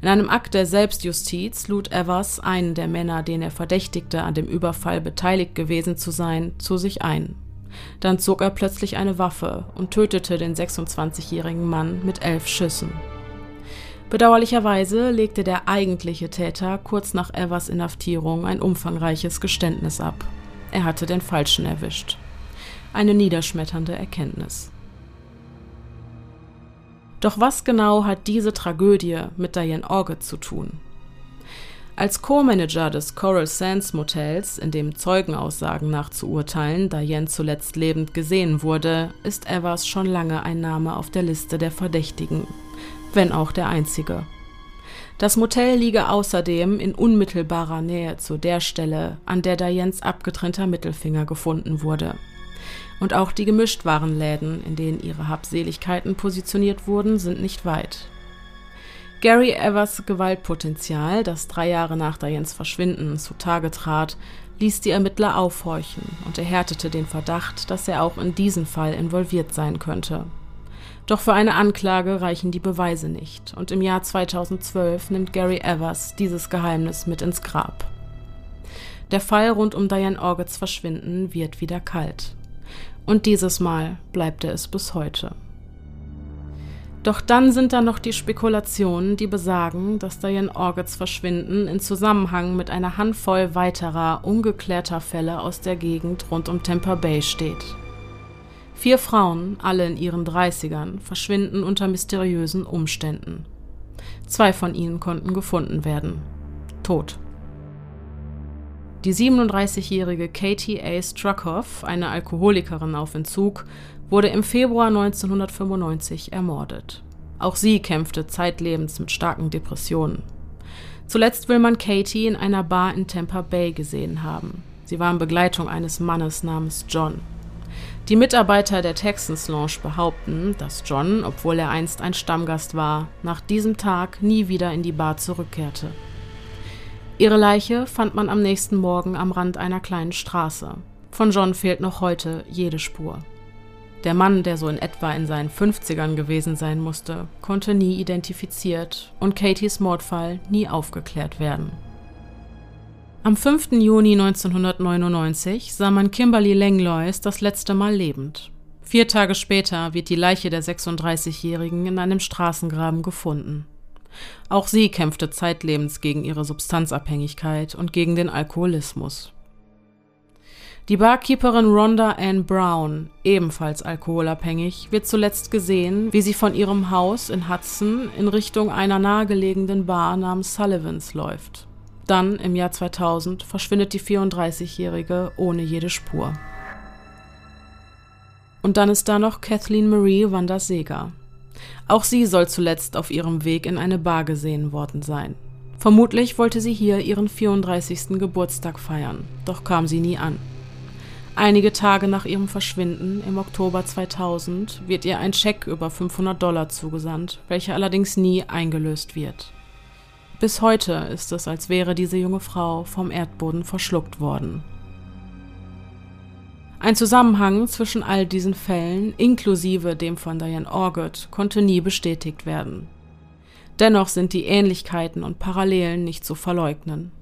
In einem Akt der Selbstjustiz lud Evers einen der Männer, den er verdächtigte, an dem Überfall beteiligt gewesen zu sein, zu sich ein. Dann zog er plötzlich eine Waffe und tötete den 26-jährigen Mann mit elf Schüssen. Bedauerlicherweise legte der eigentliche Täter kurz nach Evers Inhaftierung ein umfangreiches Geständnis ab. Er hatte den Falschen erwischt. Eine niederschmetternde Erkenntnis. Doch was genau hat diese Tragödie mit Diane Orgett zu tun? Als Co-Manager des Coral Sands Motels, in dem Zeugenaussagen nach zu urteilen Diane zuletzt lebend gesehen wurde, ist Evers schon lange ein Name auf der Liste der Verdächtigen, wenn auch der einzige. Das Motel liege außerdem in unmittelbarer Nähe zu der Stelle, an der Dianes abgetrennter Mittelfinger gefunden wurde und auch die Gemischtwarenläden, in denen ihre Habseligkeiten positioniert wurden, sind nicht weit. Gary Evers Gewaltpotenzial, das drei Jahre nach Dianes Verschwinden zutage trat, ließ die Ermittler aufhorchen und erhärtete den Verdacht, dass er auch in diesem Fall involviert sein könnte. Doch für eine Anklage reichen die Beweise nicht, und im Jahr 2012 nimmt Gary Evers dieses Geheimnis mit ins Grab. Der Fall rund um Diane Orgets Verschwinden wird wieder kalt. Und dieses Mal bleibt er es bis heute. Doch dann sind da noch die Spekulationen, die besagen, dass Diane Orgets Verschwinden in Zusammenhang mit einer Handvoll weiterer ungeklärter Fälle aus der Gegend rund um Tampa Bay steht. Vier Frauen, alle in ihren Dreißigern, verschwinden unter mysteriösen Umständen. Zwei von ihnen konnten gefunden werden. Tot. Die 37-jährige Katie A. Struckhoff, eine Alkoholikerin auf Entzug, wurde im Februar 1995 ermordet. Auch sie kämpfte zeitlebens mit starken Depressionen. Zuletzt will man Katie in einer Bar in Tampa Bay gesehen haben. Sie war in Begleitung eines Mannes namens John. Die Mitarbeiter der Texans Lounge behaupten, dass John, obwohl er einst ein Stammgast war, nach diesem Tag nie wieder in die Bar zurückkehrte. Ihre Leiche fand man am nächsten Morgen am Rand einer kleinen Straße. Von John fehlt noch heute jede Spur. Der Mann, der so in etwa in seinen 50ern gewesen sein musste, konnte nie identifiziert und Katies Mordfall nie aufgeklärt werden. Am 5. Juni 1999 sah man Kimberly Langlois das letzte Mal lebend. Vier Tage später wird die Leiche der 36-Jährigen in einem Straßengraben gefunden. Auch sie kämpfte zeitlebens gegen ihre Substanzabhängigkeit und gegen den Alkoholismus. Die Barkeeperin Rhonda Ann Brown, ebenfalls alkoholabhängig, wird zuletzt gesehen, wie sie von ihrem Haus in Hudson in Richtung einer nahegelegenen Bar namens Sullivans läuft. Dann, im Jahr 2000, verschwindet die 34-Jährige ohne jede Spur. Und dann ist da noch Kathleen Marie Wanderseger. Auch sie soll zuletzt auf ihrem Weg in eine Bar gesehen worden sein. Vermutlich wollte sie hier ihren 34. Geburtstag feiern, doch kam sie nie an. Einige Tage nach ihrem Verschwinden im Oktober 2000 wird ihr ein Scheck über 500 Dollar zugesandt, welcher allerdings nie eingelöst wird. Bis heute ist es, als wäre diese junge Frau vom Erdboden verschluckt worden. Ein Zusammenhang zwischen all diesen Fällen, inklusive dem von Diane Orgott, konnte nie bestätigt werden. Dennoch sind die Ähnlichkeiten und Parallelen nicht zu verleugnen.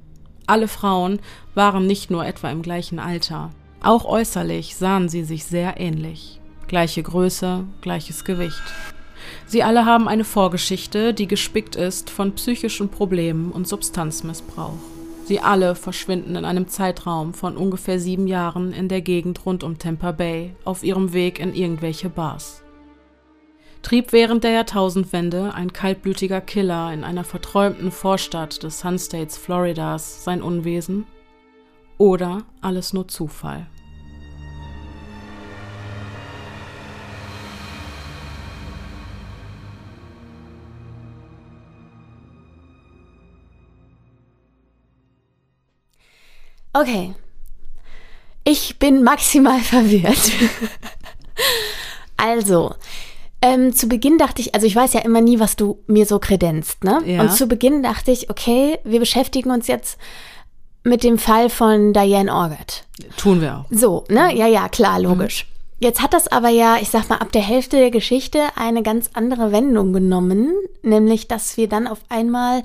Alle Frauen waren nicht nur etwa im gleichen Alter, auch äußerlich sahen sie sich sehr ähnlich. Gleiche Größe, gleiches Gewicht. Sie alle haben eine Vorgeschichte, die gespickt ist von psychischen Problemen und Substanzmissbrauch. Sie alle verschwinden in einem Zeitraum von ungefähr sieben Jahren in der Gegend rund um Tampa Bay auf ihrem Weg in irgendwelche Bars. Trieb während der Jahrtausendwende ein kaltblütiger Killer in einer verträumten Vorstadt des Sun States Floridas sein Unwesen? Oder alles nur Zufall? Okay. Ich bin maximal verwirrt. also, Ähm, zu Beginn dachte ich, also ich weiß ja immer nie, was du mir so kredenzt, ne? Ja. Und zu Beginn dachte ich, okay, wir beschäftigen uns jetzt mit dem Fall von Diane Orgert. Tun wir auch. So, ne? Ja, ja, klar, logisch. Jetzt hat das aber ja, ich sag mal, ab der Hälfte der Geschichte eine ganz andere Wendung genommen, nämlich, dass wir dann auf einmal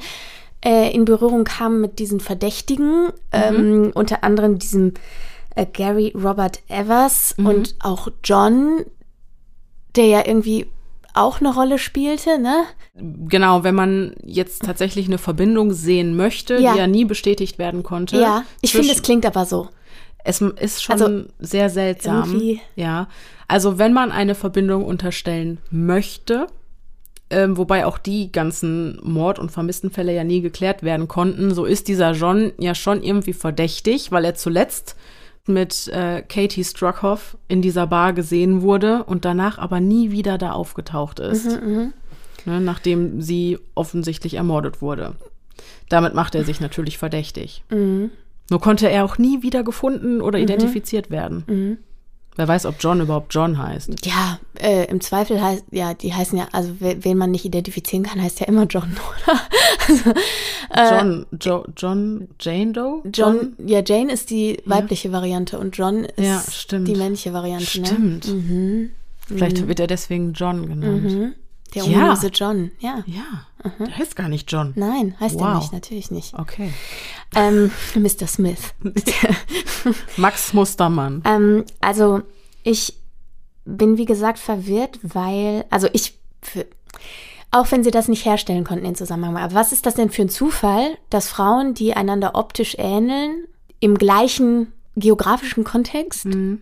äh, in Berührung kamen mit diesen Verdächtigen, ähm, unter anderem diesem äh, Gary Robert Evers und auch John, der ja irgendwie auch eine Rolle spielte, ne? Genau, wenn man jetzt tatsächlich eine Verbindung sehen möchte, Ja. die ja nie bestätigt werden konnte. Ja, ich finde, es klingt aber so. Es ist schon Also, sehr seltsam. irgendwie- Ja. Also wenn man eine Verbindung unterstellen möchte, ähm, wobei auch die ganzen Mord- und Vermisstenfälle ja nie geklärt werden konnten, so ist dieser John ja schon irgendwie verdächtig, weil er zuletzt mit äh, Katie Struckhoff in dieser Bar gesehen wurde und danach aber nie wieder da aufgetaucht ist, ne, nachdem sie offensichtlich ermordet wurde. Damit macht er sich natürlich verdächtig. Nur konnte er auch nie wieder gefunden oder identifiziert werden. Wer weiß, ob John überhaupt John heißt. Ja, äh, im Zweifel heißt, ja, die heißen ja, also we- wen man nicht identifizieren kann, heißt ja immer John, oder? John, jo, John, Jane Doe? Äh, John, ja, Jane ist die weibliche Variante und John ist Ja, die männliche Variante, ne? Stimmt. Vielleicht wird er deswegen John genannt. Der Ja. ominöse John, ja. Ja, der heißt gar nicht John. Nein, heißt er Wow. nicht, natürlich nicht. Okay. Ähm, Mr. Smith. Max Mustermann. Ähm, also ich bin wie gesagt verwirrt, weil, also ich, für, auch wenn sie das nicht herstellen konnten, den Zusammenhang, aber was ist das denn für ein Zufall, dass Frauen, die einander optisch ähneln, im gleichen geografischen Kontext, Mhm.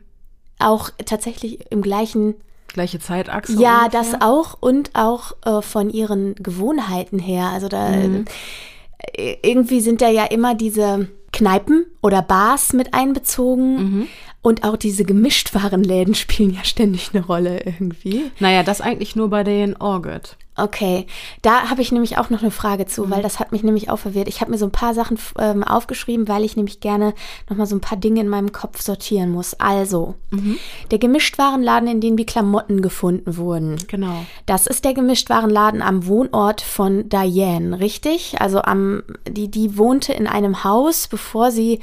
auch tatsächlich im gleichen, Gleiche Zeitachse. ja, ungefähr. das auch und auch äh, von ihren Gewohnheiten her. Also da Mhm. äh, irgendwie sind da ja immer diese Kneipen oder Bars mit einbezogen. Mhm. Und auch diese Gemischtwarenläden spielen ja ständig eine Rolle irgendwie. Naja, das eigentlich nur bei den Orgit. Okay, da habe ich nämlich auch noch eine Frage Mhm. zu, weil das hat mich nämlich auch verwirrt. Ich habe mir so ein paar Sachen ähm, aufgeschrieben, weil ich nämlich gerne noch mal so ein paar Dinge in meinem Kopf sortieren muss. Also, Mhm. der Gemischtwarenladen, in dem die Klamotten gefunden wurden. Genau. Das ist der Gemischtwarenladen am Wohnort von Diane, richtig? Also am, die, die wohnte in einem Haus, bevor sie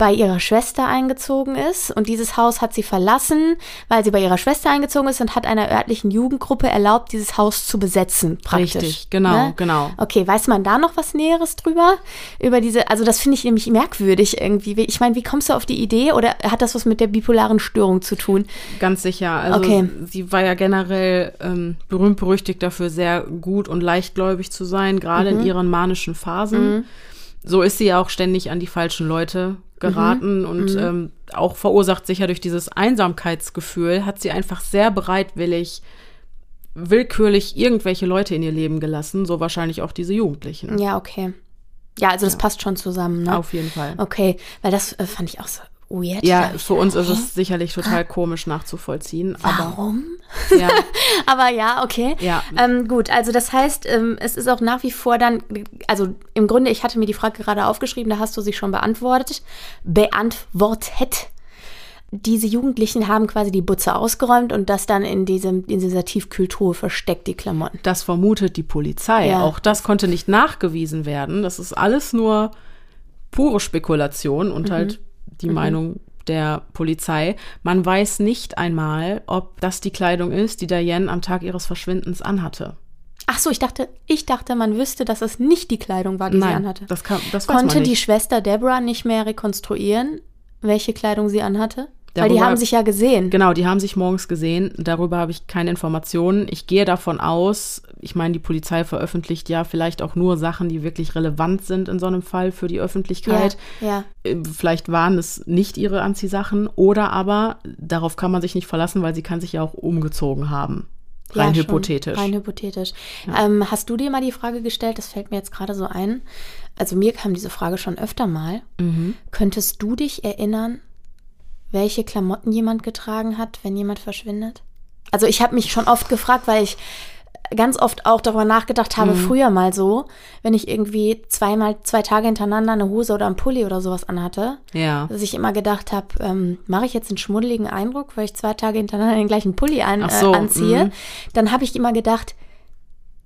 bei ihrer Schwester eingezogen ist. Und dieses Haus hat sie verlassen, weil sie bei ihrer Schwester eingezogen ist und hat einer örtlichen Jugendgruppe erlaubt, dieses Haus zu besetzen, praktisch. Richtig, genau, genau. Okay, weiß man da noch was Näheres drüber? Über diese, also das finde ich nämlich merkwürdig irgendwie. Wie- Ich meine, wie kommst du auf die Idee oder hat das was mit der bipolaren Störung zu tun? Ganz sicher. Also Okay. sie war ja generell ähm, berühmt berüchtigt dafür, sehr gut und leichtgläubig zu sein, gerade Mhm. in ihren manischen Phasen. So ist sie ja auch ständig an die falschen Leute geraten Mhm. und ähm, auch verursacht sicher durch dieses Einsamkeitsgefühl, hat sie einfach sehr bereitwillig willkürlich irgendwelche Leute in ihr Leben gelassen, so wahrscheinlich auch diese Jugendlichen. Ja, okay. Ja, also das passt schon zusammen, ne? Auf jeden Fall. Okay, weil das äh, fand ich auch so weird. Ja, hab ich für uns ist es sicherlich total komisch nachzuvollziehen, hä? aber Warum? ja, Aber ja, okay. Ja. Ähm, gut, also das heißt, ähm, es ist auch nach wie vor dann, also im Grunde, ich hatte mir die Frage gerade aufgeschrieben, da hast du sie schon beantwortet. Beantwortet. Diese Jugendlichen haben quasi die Butze ausgeräumt und das dann in, diesem, in dieser Tiefkühltruhe versteckt, die Klamotten. Das vermutet die Polizei. Ja. Auch das konnte nicht nachgewiesen werden. Das ist alles nur pure Spekulation und halt die Meinung der Polizei. Man weiß nicht einmal, ob das die Kleidung ist, die Diane am Tag ihres Verschwindens anhatte. Ach so, ich dachte, ich dachte, man wüsste, dass es nicht die Kleidung war, die sie anhatte. das, kann, das Konnte die. Schwester Deborah nicht mehr rekonstruieren, welche Kleidung sie anhatte? Weil die Darüber- haben sich ja gesehen. Genau, die haben sich morgens gesehen. Darüber habe ich keine Informationen. Ich gehe davon aus, ich meine, die Polizei veröffentlicht ja vielleicht auch nur Sachen, die wirklich relevant sind in so einem Fall für die Öffentlichkeit. Ja, ja. Äh, Vielleicht waren es nicht ihre Anziehsachen oder aber darauf kann man sich nicht verlassen, weil sie kann sich ja auch umgezogen haben. Rein Ja, schon. hypothetisch. Rein hypothetisch. Ähm, hast du dir mal die Frage gestellt, das fällt mir jetzt gerade so ein. Also mir kam diese Frage schon öfter mal. Mhm. Könntest du dich erinnern, welche Klamotten jemand getragen hat, wenn jemand verschwindet? Also ich habe mich schon oft gefragt, weil ich ganz oft auch darüber nachgedacht habe, früher mal so, wenn ich irgendwie zweimal, zwei Tage hintereinander eine Hose oder einen Pulli oder sowas anhatte, Ja. dass ich immer gedacht habe, ähm, mache ich jetzt einen schmuddeligen Eindruck, weil ich zwei Tage hintereinander den gleichen Pulli an, Ach so, äh, anziehe. mhm. Dann habe ich immer gedacht,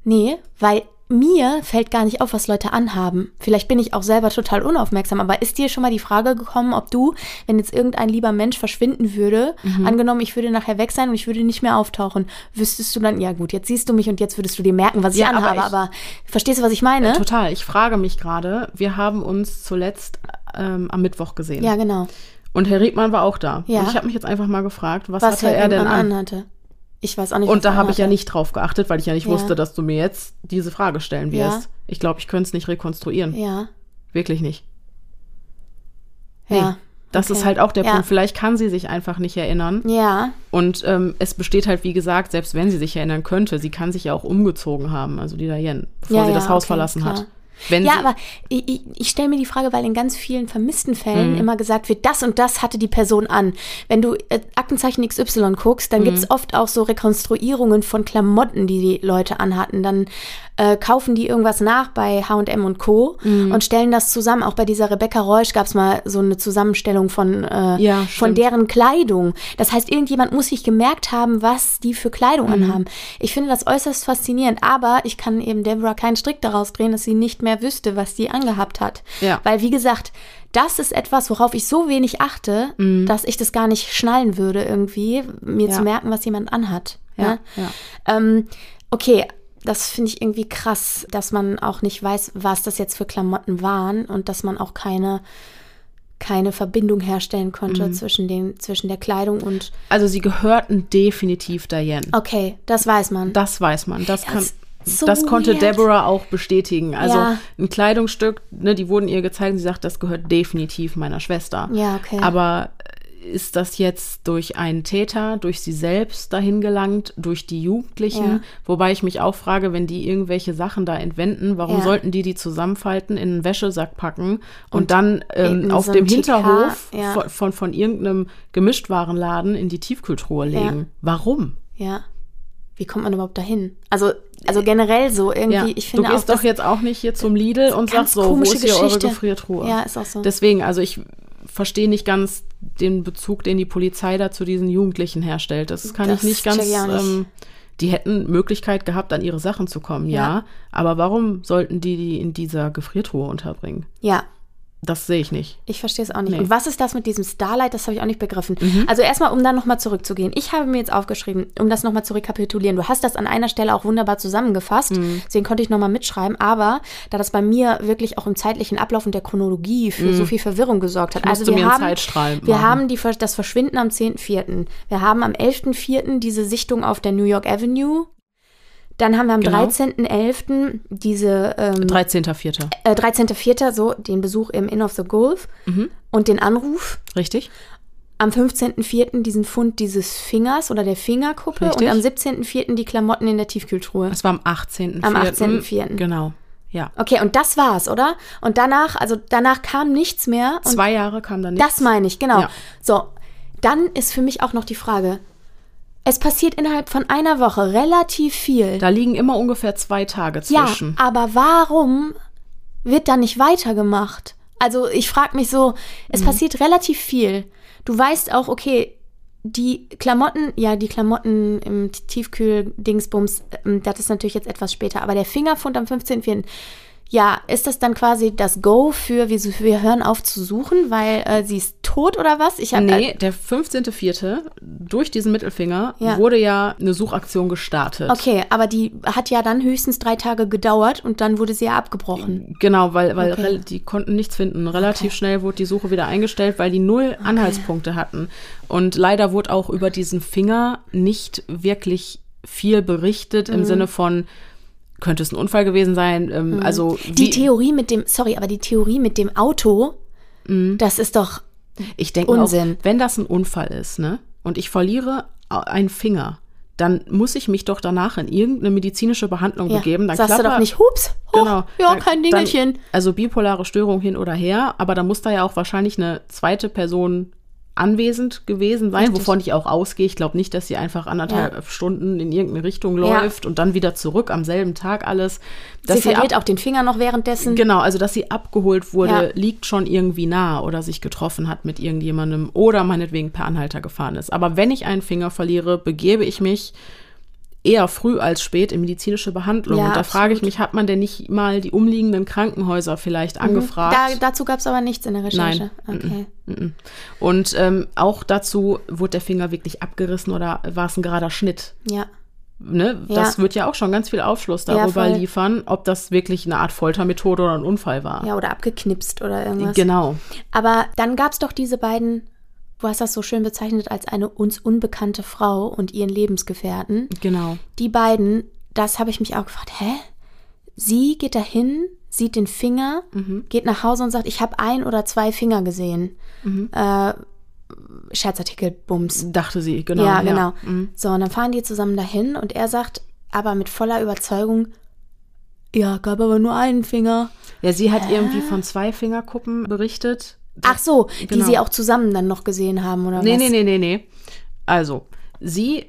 nee, weil mir fällt gar nicht auf, was Leute anhaben. Vielleicht bin ich auch selber total unaufmerksam, aber ist dir schon mal die Frage gekommen, ob du, wenn jetzt irgendein lieber Mensch verschwinden würde, Mhm. angenommen, ich würde nachher weg sein und ich würde nicht mehr auftauchen, wüsstest du dann, ja gut, jetzt siehst du mich und jetzt würdest du dir merken, was ich Ja, aber anhabe, ich- aber, verstehst du, was ich meine? Total. Ich frage mich gerade, wir haben uns zuletzt ähm, am Mittwoch gesehen. Ja, genau. Und Herr Riedmann war auch da. Ja. Und ich habe mich jetzt einfach mal gefragt, was, Was hatte Herr er denn an? anhatte. Ich weiß auch nicht, Und da habe ich ja nicht drauf geachtet, weil ich ja nicht Ja. wusste, dass du mir jetzt diese Frage stellen Ja. wirst. Ich glaube, ich könnte es nicht rekonstruieren. Ja, Wirklich nicht. Nee. ja. Das okay. ist halt auch der Ja. Punkt. Vielleicht kann sie sich einfach nicht erinnern. Ja, Und ähm, es besteht halt, wie gesagt, selbst wenn sie sich erinnern könnte, sie kann sich ja auch umgezogen haben, also die Diane, bevor Ja, sie ja, das Haus okay, verlassen klar. hat. Wenn ja, aber ich, ich, ich stelle mir die Frage, weil in ganz vielen vermissten Mhm. Fällen immer gesagt wird, das und das hatte die Person an. Wenn du äh, Aktenzeichen XY guckst, dann Mhm. gibt's oft auch so Rekonstruierungen von Klamotten, die die Leute anhatten. Dann äh, kaufen die irgendwas nach bei H&M und Co. Mhm. und stellen das zusammen. Auch bei dieser Rebecca Reusch gab's mal so eine Zusammenstellung von, äh, Ja, von deren Kleidung. Das heißt, irgendjemand muss sich gemerkt haben, was die für Kleidung Mhm. anhaben. Ich finde das äußerst faszinierend, aber ich kann eben Deborah keinen Strick daraus drehen, dass sie nicht mehr wüsste, was die angehabt hat. Ja. Weil, wie gesagt, das ist etwas, worauf ich so wenig achte, dass ich das gar nicht schnallen würde, irgendwie, mir Mhm. Ja. zu merken, was jemand anhat. Ja, ne? ja. Ähm, okay, das finde ich irgendwie krass, dass man auch nicht weiß, was das jetzt für Klamotten waren und dass man auch keine, keine Verbindung herstellen konnte Mhm. zwischen, den, zwischen der Kleidung und. also sie gehörten definitiv Diane. Okay, das weiß man. Das weiß man. Das, kann, so das konnte weird. Deborah auch bestätigen. Also Ja. ein Kleidungsstück, ne, die wurden ihr gezeigt und sie sagt, das gehört definitiv meiner Schwester. Ja, okay. Aber ist das jetzt durch einen Täter, durch sie selbst dahin gelangt, durch die Jugendlichen? Ja. Wobei ich mich auch frage, wenn die irgendwelche Sachen da entwenden, warum Ja. sollten die die zusammenfalten, in einen Wäschesack packen und, dann ähm, auf so dem Hinterhof ja. von, von, von irgendeinem Gemischtwarenladen in die Tiefkühltruhe legen? Warum? ja. Wie kommt man überhaupt dahin? Also, also generell so irgendwie, ich finde du gehst auch, doch jetzt auch nicht hier zum Lidl und sagst so, wo ist hier eure Geschichte. Gefriertruhe? Ja, ist auch so. Deswegen, also ich verstehe nicht ganz den Bezug, den die Polizei da zu diesen Jugendlichen herstellt. Das kann Das ich nicht ganz. auch nicht. Ähm, die hätten Möglichkeit gehabt, an ihre Sachen zu kommen, ja. Ja. Aber warum sollten die die in dieser Gefriertruhe unterbringen? ja, Das sehe ich nicht. Ich verstehe es auch nicht. Nee. Mhm. Und was ist das mit diesem Starlight? Das habe ich auch nicht begriffen. Also erstmal, um dann nochmal zurückzugehen. Ich habe mir jetzt aufgeschrieben, um das nochmal zu rekapitulieren. Du hast das an einer Stelle auch wunderbar zusammengefasst. Mhm. Deswegen konnte ich nochmal mitschreiben. Aber da das bei mir wirklich auch im zeitlichen Ablauf und der Chronologie für so viel Verwirrung gesorgt hat. Mhm. Also wir haben, wir haben die, das Verschwinden am 10.4. Wir haben am 11.4. diese Sichtung auf der New York Avenue. Dann haben wir am Genau. 13.11. diese ähm, 13.04. äh, 13.04. so den Besuch im Inn of the Gulf Mhm. und den Anruf. Richtig? Am 15.04. diesen Fund dieses Fingers oder der Fingerkuppe Richtig. und am 17.04. die Klamotten in der Tiefkühltruhe. Es war am 18.04. Am 18.04.. Genau. Ja. Okay, und das war's, oder? Und danach, also danach kam nichts mehr. Zwei Jahre kam dann nichts. das meine ich, genau. Ja. So, dann ist für mich auch noch die Frage, es passiert innerhalb von einer Woche relativ viel. Da liegen immer ungefähr zwei Tage Ja, zwischen. aber warum wird da nicht weitergemacht? Also ich frage mich so, es Mhm. passiert relativ viel. Du weißt auch, okay, die Klamotten, ja, die Klamotten im Tiefkühl-Dingsbums, ähm, das ist natürlich jetzt etwas später, aber der Fingerfund am 15.04., ja, ist das dann quasi das Go für, wir, wir hören auf zu suchen, weil äh, sie ist tot oder was? Ich hab, Nee, der 15.04. durch diesen Mittelfinger Ja. wurde ja eine Suchaktion gestartet. Okay, aber die hat ja dann höchstens drei Tage gedauert und dann wurde sie ja abgebrochen. Genau, weil, weil Okay. die konnten nichts finden. Relativ Okay. schnell wurde die Suche wieder eingestellt, weil die null Anhaltspunkte hatten. Und leider wurde auch über diesen Finger nicht wirklich viel berichtet Mhm. im Sinne von, könnte es ein Unfall gewesen sein? Ähm, Also Die Theorie mit dem, sorry, aber die Theorie mit dem Auto, das ist doch, Ich denke auch, Unsinn. wenn das ein Unfall ist, ne, und ich verliere einen Finger, dann muss ich mich doch danach in irgendeine medizinische Behandlung ja, begeben. Dann sagst du doch nicht, hups, hoch, Genau. ja, kein Dingelchen. Dann, also bipolare Störung hin oder her, aber da muss da ja auch wahrscheinlich eine zweite Person anwesend gewesen sein, Richtig. wovon ich auch ausgehe. Ich glaube nicht, dass sie einfach anderthalb Ja. Stunden in irgendeine Richtung Ja. läuft und dann wieder zurück am selben Tag alles. Dass sie verliert ab- auch den Finger noch währenddessen. Genau, also dass sie abgeholt wurde, Ja. liegt schon irgendwie nah oder sich getroffen hat mit irgendjemandem oder meinetwegen per Anhalter gefahren ist. Aber wenn ich einen Finger verliere, begebe ich mich eher früh als spät in medizinische Behandlung. Ja, und da frage ich absolut. mich, hat man denn nicht mal die umliegenden Krankenhäuser vielleicht angefragt? Da, dazu gab es aber nichts in der Recherche. Nein. Okay. Mhm. Und ähm, auch dazu, wurde der Finger wirklich abgerissen oder war es ein gerader Schnitt? Ja. Ne? Ja. Das wird ja auch schon ganz viel Aufschluss Ja, darüber voll. liefern, ob das wirklich eine Art Foltermethode oder ein Unfall war. Ja, oder abgeknipst oder irgendwas. Genau. Aber dann gab es doch diese beiden, du hast das so schön bezeichnet als eine uns unbekannte Frau und ihren Lebensgefährten. Genau. Die beiden, das habe ich mich auch gefragt, hä? Sie geht dahin, sieht den Finger, Mhm. geht nach Hause und sagt, ich habe ein oder zwei Finger gesehen. Mhm. Äh, Scherzartikel, Bums. Dachte sie, genau. ja, genau. Mhm. So, und dann fahren die zusammen dahin und er sagt aber mit voller Überzeugung, ja, gab aber nur einen Finger. Ja, sie hat irgendwie von zwei Fingerkuppen berichtet. Ach so, die Genau. sie auch zusammen dann noch gesehen haben, oder Nee, was? nee, nee, nee, nee. Also, sie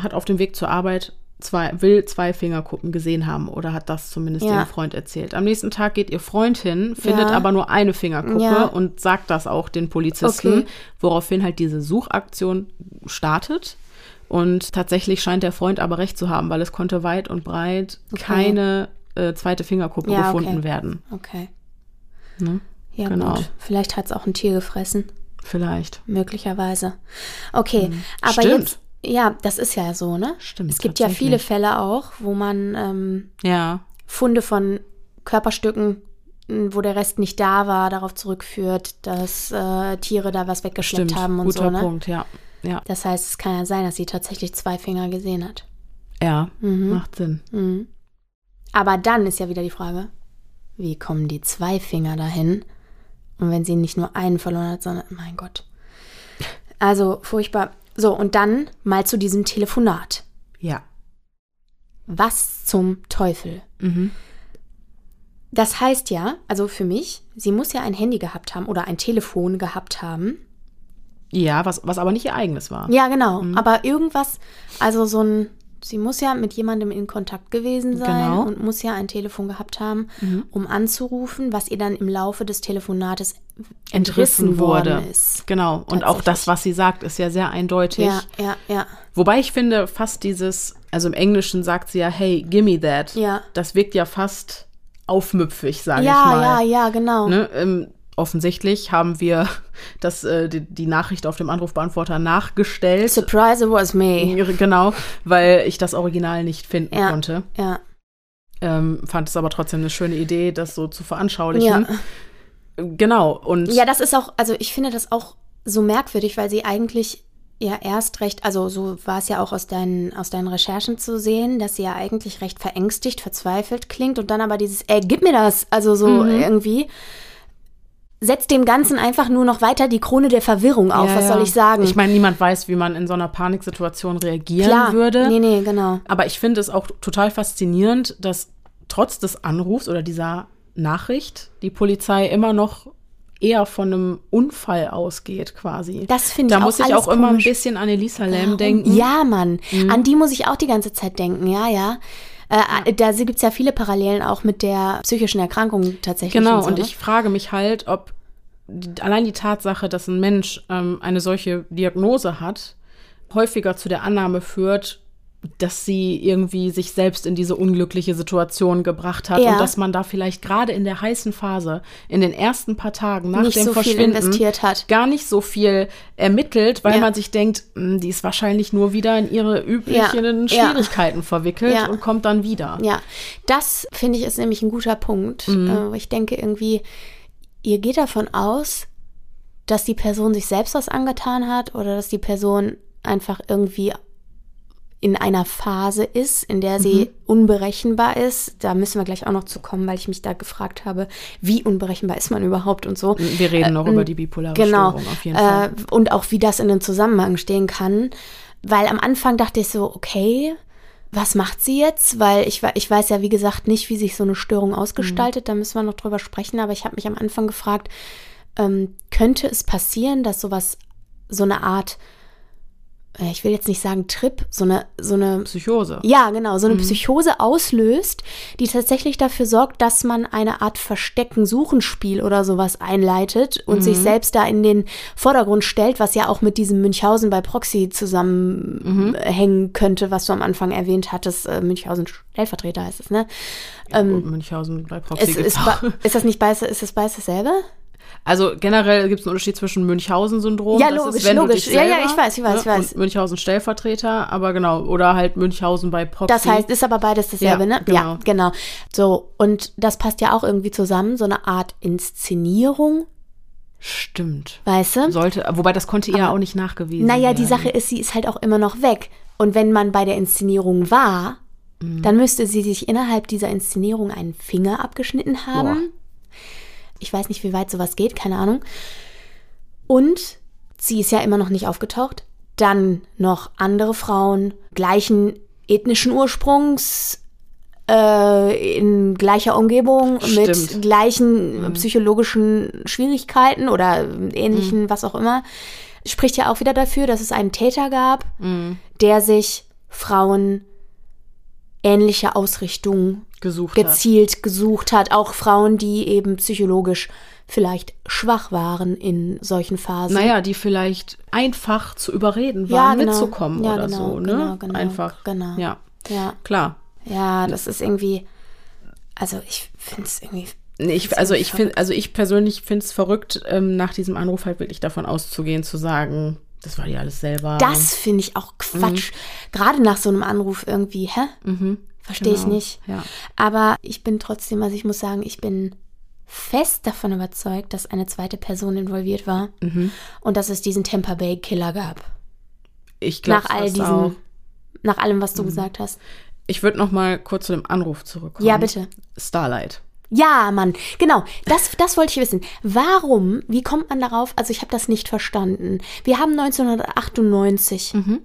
hat auf dem Weg zur Arbeit zwei, will zwei Fingerkuppen gesehen haben oder hat das zumindest Ja. ihrem Freund erzählt. Am nächsten Tag geht ihr Freund hin, findet Ja. aber nur eine Fingerkuppe Ja. und sagt das auch den Polizisten, Okay. woraufhin halt diese Suchaktion startet. Und tatsächlich scheint der Freund aber recht zu haben, weil es konnte weit und breit Okay. keine äh, zweite Fingerkuppe Ja, okay. gefunden werden. Okay. Ne? Ja, Genau. gut. Vielleicht hat es auch ein Tier gefressen. Vielleicht. Möglicherweise. Okay, aber Stimmt. jetzt. Ja, das ist ja so, ne? Stimmt, Es gibt ja viele Fälle auch, wo man ähm, Ja, Funde von Körperstücken, m, wo der Rest nicht da war, darauf zurückführt, dass äh, Tiere da was weggeschleppt stimmt. haben und Guter so, ne? Punkt, ja. Ja, Das heißt, es kann ja sein, dass sie tatsächlich zwei Finger gesehen hat. ja. Mhm. macht Sinn. Mhm. Aber dann ist ja wieder die Frage, wie kommen die zwei Finger dahin? Und wenn sie nicht nur einen verloren hat, sondern, mein Gott. Also furchtbar. So, und dann mal zu diesem Telefonat. Ja. Was zum Teufel? Mhm. Das heißt ja, also für mich, sie muss ja ein Handy gehabt haben oder ein Telefon gehabt haben. Ja, was, was aber nicht ihr eigenes war. Ja, genau. Mhm. Aber irgendwas, also so ein, sie muss ja mit jemandem in Kontakt gewesen sein Genau. und muss ja ein Telefon gehabt haben, Mhm. um anzurufen, was ihr dann im Laufe des Telefonates Entrissen entrissen wurde. ist. Genau. Und auch das, was sie sagt, ist ja sehr eindeutig. Ja, ja, ja. Wobei ich finde, fast dieses, also im Englischen sagt sie ja, hey, gimme that. Ja. Das wirkt ja fast aufmüpfig, sage ich Ja, mal. ja, ja, genau. Ne? Ähm, offensichtlich haben wir das, äh, die, die Nachricht auf dem Anrufbeantworter nachgestellt. Surprise, it was me. Genau, weil ich das Original nicht finden Ja. konnte. Ja, Ähm, fand es aber trotzdem eine schöne Idee, das so zu veranschaulichen. Genau, und ja, das ist auch, also ich finde das auch so merkwürdig, weil sie eigentlich ja erst recht, also so war es ja auch aus deinen, aus deinen Recherchen zu sehen, dass sie ja eigentlich recht verängstigt, verzweifelt klingt und dann aber dieses, ey, gib mir das, also so Mhm. irgendwie, setzt dem Ganzen einfach nur noch weiter die Krone der Verwirrung auf, Ja, was soll ich sagen? Ich meine, niemand weiß, wie man in so einer Paniksituation reagieren Klar, würde. nee, nee, genau. Aber ich finde es auch total faszinierend, dass trotz des Anrufs oder dieser Nachricht die Polizei immer noch eher von einem Unfall ausgeht, quasi. Das finde Da ich auch muss ich auch immer ein komisch. bisschen an Elisa Lam denken. Ja, Mann. Mhm. An die muss ich auch die ganze Zeit denken, ja, ja. Äh, Da gibt es ja viele Parallelen auch mit der psychischen Erkrankung tatsächlich. Genau, so, und ne? ich frage mich halt, ob die, allein die Tatsache, dass ein Mensch ähm, eine solche Diagnose hat, häufiger zu der Annahme führt, dass sie irgendwie sich selbst in diese unglückliche Situation gebracht hat Ja. und dass man da vielleicht gerade in der heißen Phase, in den ersten paar Tagen nach Nicht dem so Verschwinden investiert hat. gar nicht so viel ermittelt, weil Ja. man sich denkt, "Hm, die ist wahrscheinlich nur wieder in ihre üblichen Ja. Schwierigkeiten verwickelt und kommt dann wieder. Ja, das finde ich ist nämlich ein guter Punkt. Mhm. Äh, ich denke irgendwie, ihr geht davon aus, dass die Person sich selbst was angetan hat oder dass die Person einfach irgendwie in einer Phase ist, in der sie unberechenbar ist. Da müssen wir gleich auch noch zu kommen, weil ich mich da gefragt habe, wie unberechenbar ist man überhaupt und so. Wir reden noch über die bipolare Genau. Störung auf jeden Fall. Äh, und auch wie das in den Zusammenhang stehen kann. Weil am Anfang dachte ich so, okay, was macht sie jetzt? Weil ich, ich weiß ja, wie gesagt, nicht, wie sich so eine Störung ausgestaltet. Da müssen wir noch drüber sprechen. Aber ich habe mich am Anfang gefragt, ähm, könnte es passieren, dass sowas so eine Art, äh, ich will jetzt nicht sagen Trip, so eine, so eine Psychose. ja, genau, so eine Psychose auslöst, die tatsächlich dafür sorgt, dass man eine Art Verstecken-Suchenspiel oder sowas einleitet und sich selbst da in den Vordergrund stellt, was ja auch mit diesem Münchhausen bei Proxy zusammenhängen könnte, was du am Anfang erwähnt hattest. Äh, Münchhausen Stellvertreter heißt es, ne? Und Münchhausen bei Proxy Ist, ist, ist das nicht beides, ist das beides dasselbe? Also generell gibt es einen Unterschied zwischen Münchhausen-Syndrom. Ja, das logisch, ist, logisch. Dich Ja, ja, selber, ich weiß, ich weiß, ich ne, weiß. Und Münchhausen-Stellvertreter, aber genau. Oder halt Münchhausen bei Proxy. Das heißt, ist aber beides dasselbe, Ja, ne? genau. Ja, genau. So, und das passt ja auch irgendwie zusammen, so eine Art Inszenierung, Stimmt. weißt du? Sollte, wobei das konnte ihr ja auch nicht nachgewiesen Naja, werden. die Sache ist, sie ist halt auch immer noch weg. Und wenn man bei der Inszenierung war, Mhm. dann müsste sie sich innerhalb dieser Inszenierung einen Finger abgeschnitten haben. Boah. Ich weiß nicht, wie weit sowas geht, keine Ahnung. Und sie ist ja immer noch nicht aufgetaucht. Dann noch andere Frauen gleichen ethnischen Ursprungs, äh, in gleicher Umgebung, mit Stimmt. gleichen psychologischen Schwierigkeiten oder ähnlichen, was auch immer. Spricht ja auch wieder dafür, dass es einen Täter gab, der sich Frauen ähnliche Ausrichtungen gesucht hat. gezielt gesucht hat. Auch Frauen, die eben psychologisch vielleicht schwach waren in solchen Phasen. Naja, die vielleicht einfach zu überreden Ja, waren, genau. mitzukommen Ja, oder genau, so, ne? genau, genau, einfach. genau. Ja, Ja, klar. ja, das ist irgendwie, also ich finde es irgendwie. Nee, Ich, also irgendwie ich finde, also ich persönlich finde es verrückt, ähm, nach diesem Anruf halt wirklich davon auszugehen, zu sagen, das war die alles selber. Das finde ich auch Quatsch. Gerade nach so einem Anruf irgendwie, hä? Verstehe ich Genau, nicht. ja. Aber ich bin trotzdem, also ich muss sagen, ich bin fest davon überzeugt, dass eine zweite Person involviert war Mhm. und dass es diesen Tampa Bay Killer gab. Ich glaube Nach all diesen, auch. nach allem, was du Mhm. gesagt hast. Ich würde noch mal kurz zu dem Anruf zurückkommen. Ja, bitte. Starlight. Ja, Mann, genau. Das, das wollte ich wissen. Warum, wie kommt man darauf? Also ich habe das nicht verstanden. Wir haben 1998. Mhm.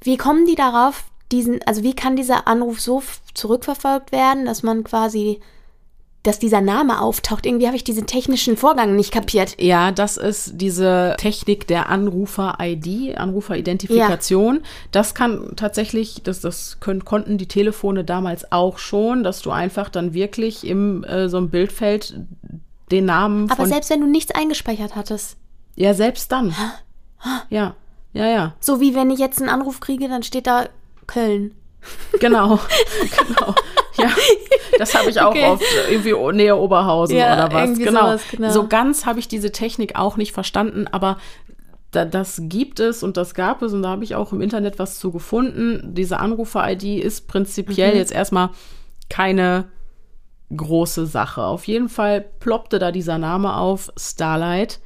Wie kommen die darauf, diesen, also wie kann dieser Anruf so zurückverfolgt werden, dass man quasi, dass dieser Name auftaucht? Irgendwie habe ich diesen technischen Vorgang nicht kapiert. Ja, das ist diese Technik der Anrufer-ID, Anruferidentifikation. Das kann tatsächlich, das, das können, konnten die Telefone damals auch schon, dass du einfach dann wirklich im äh, so einem Bildfeld den Namen Aber selbst wenn du nichts eingespeichert hattest, ja selbst dann. Ja. Ja ja. So wie wenn ich jetzt einen Anruf kriege, dann steht da Köln. genau genau ja das habe ich auch Okay. oft irgendwie o- näher Oberhausen Ja, oder was irgendwie genau. sowas, genau. so ganz habe ich diese Technik auch nicht verstanden aber da, das gibt es und das gab es und da habe ich auch im Internet was zu gefunden. Diese Anrufer-ID ist prinzipiell Mhm. jetzt erstmal keine große Sache. Auf jeden Fall ploppte da dieser Name auf, Starlight.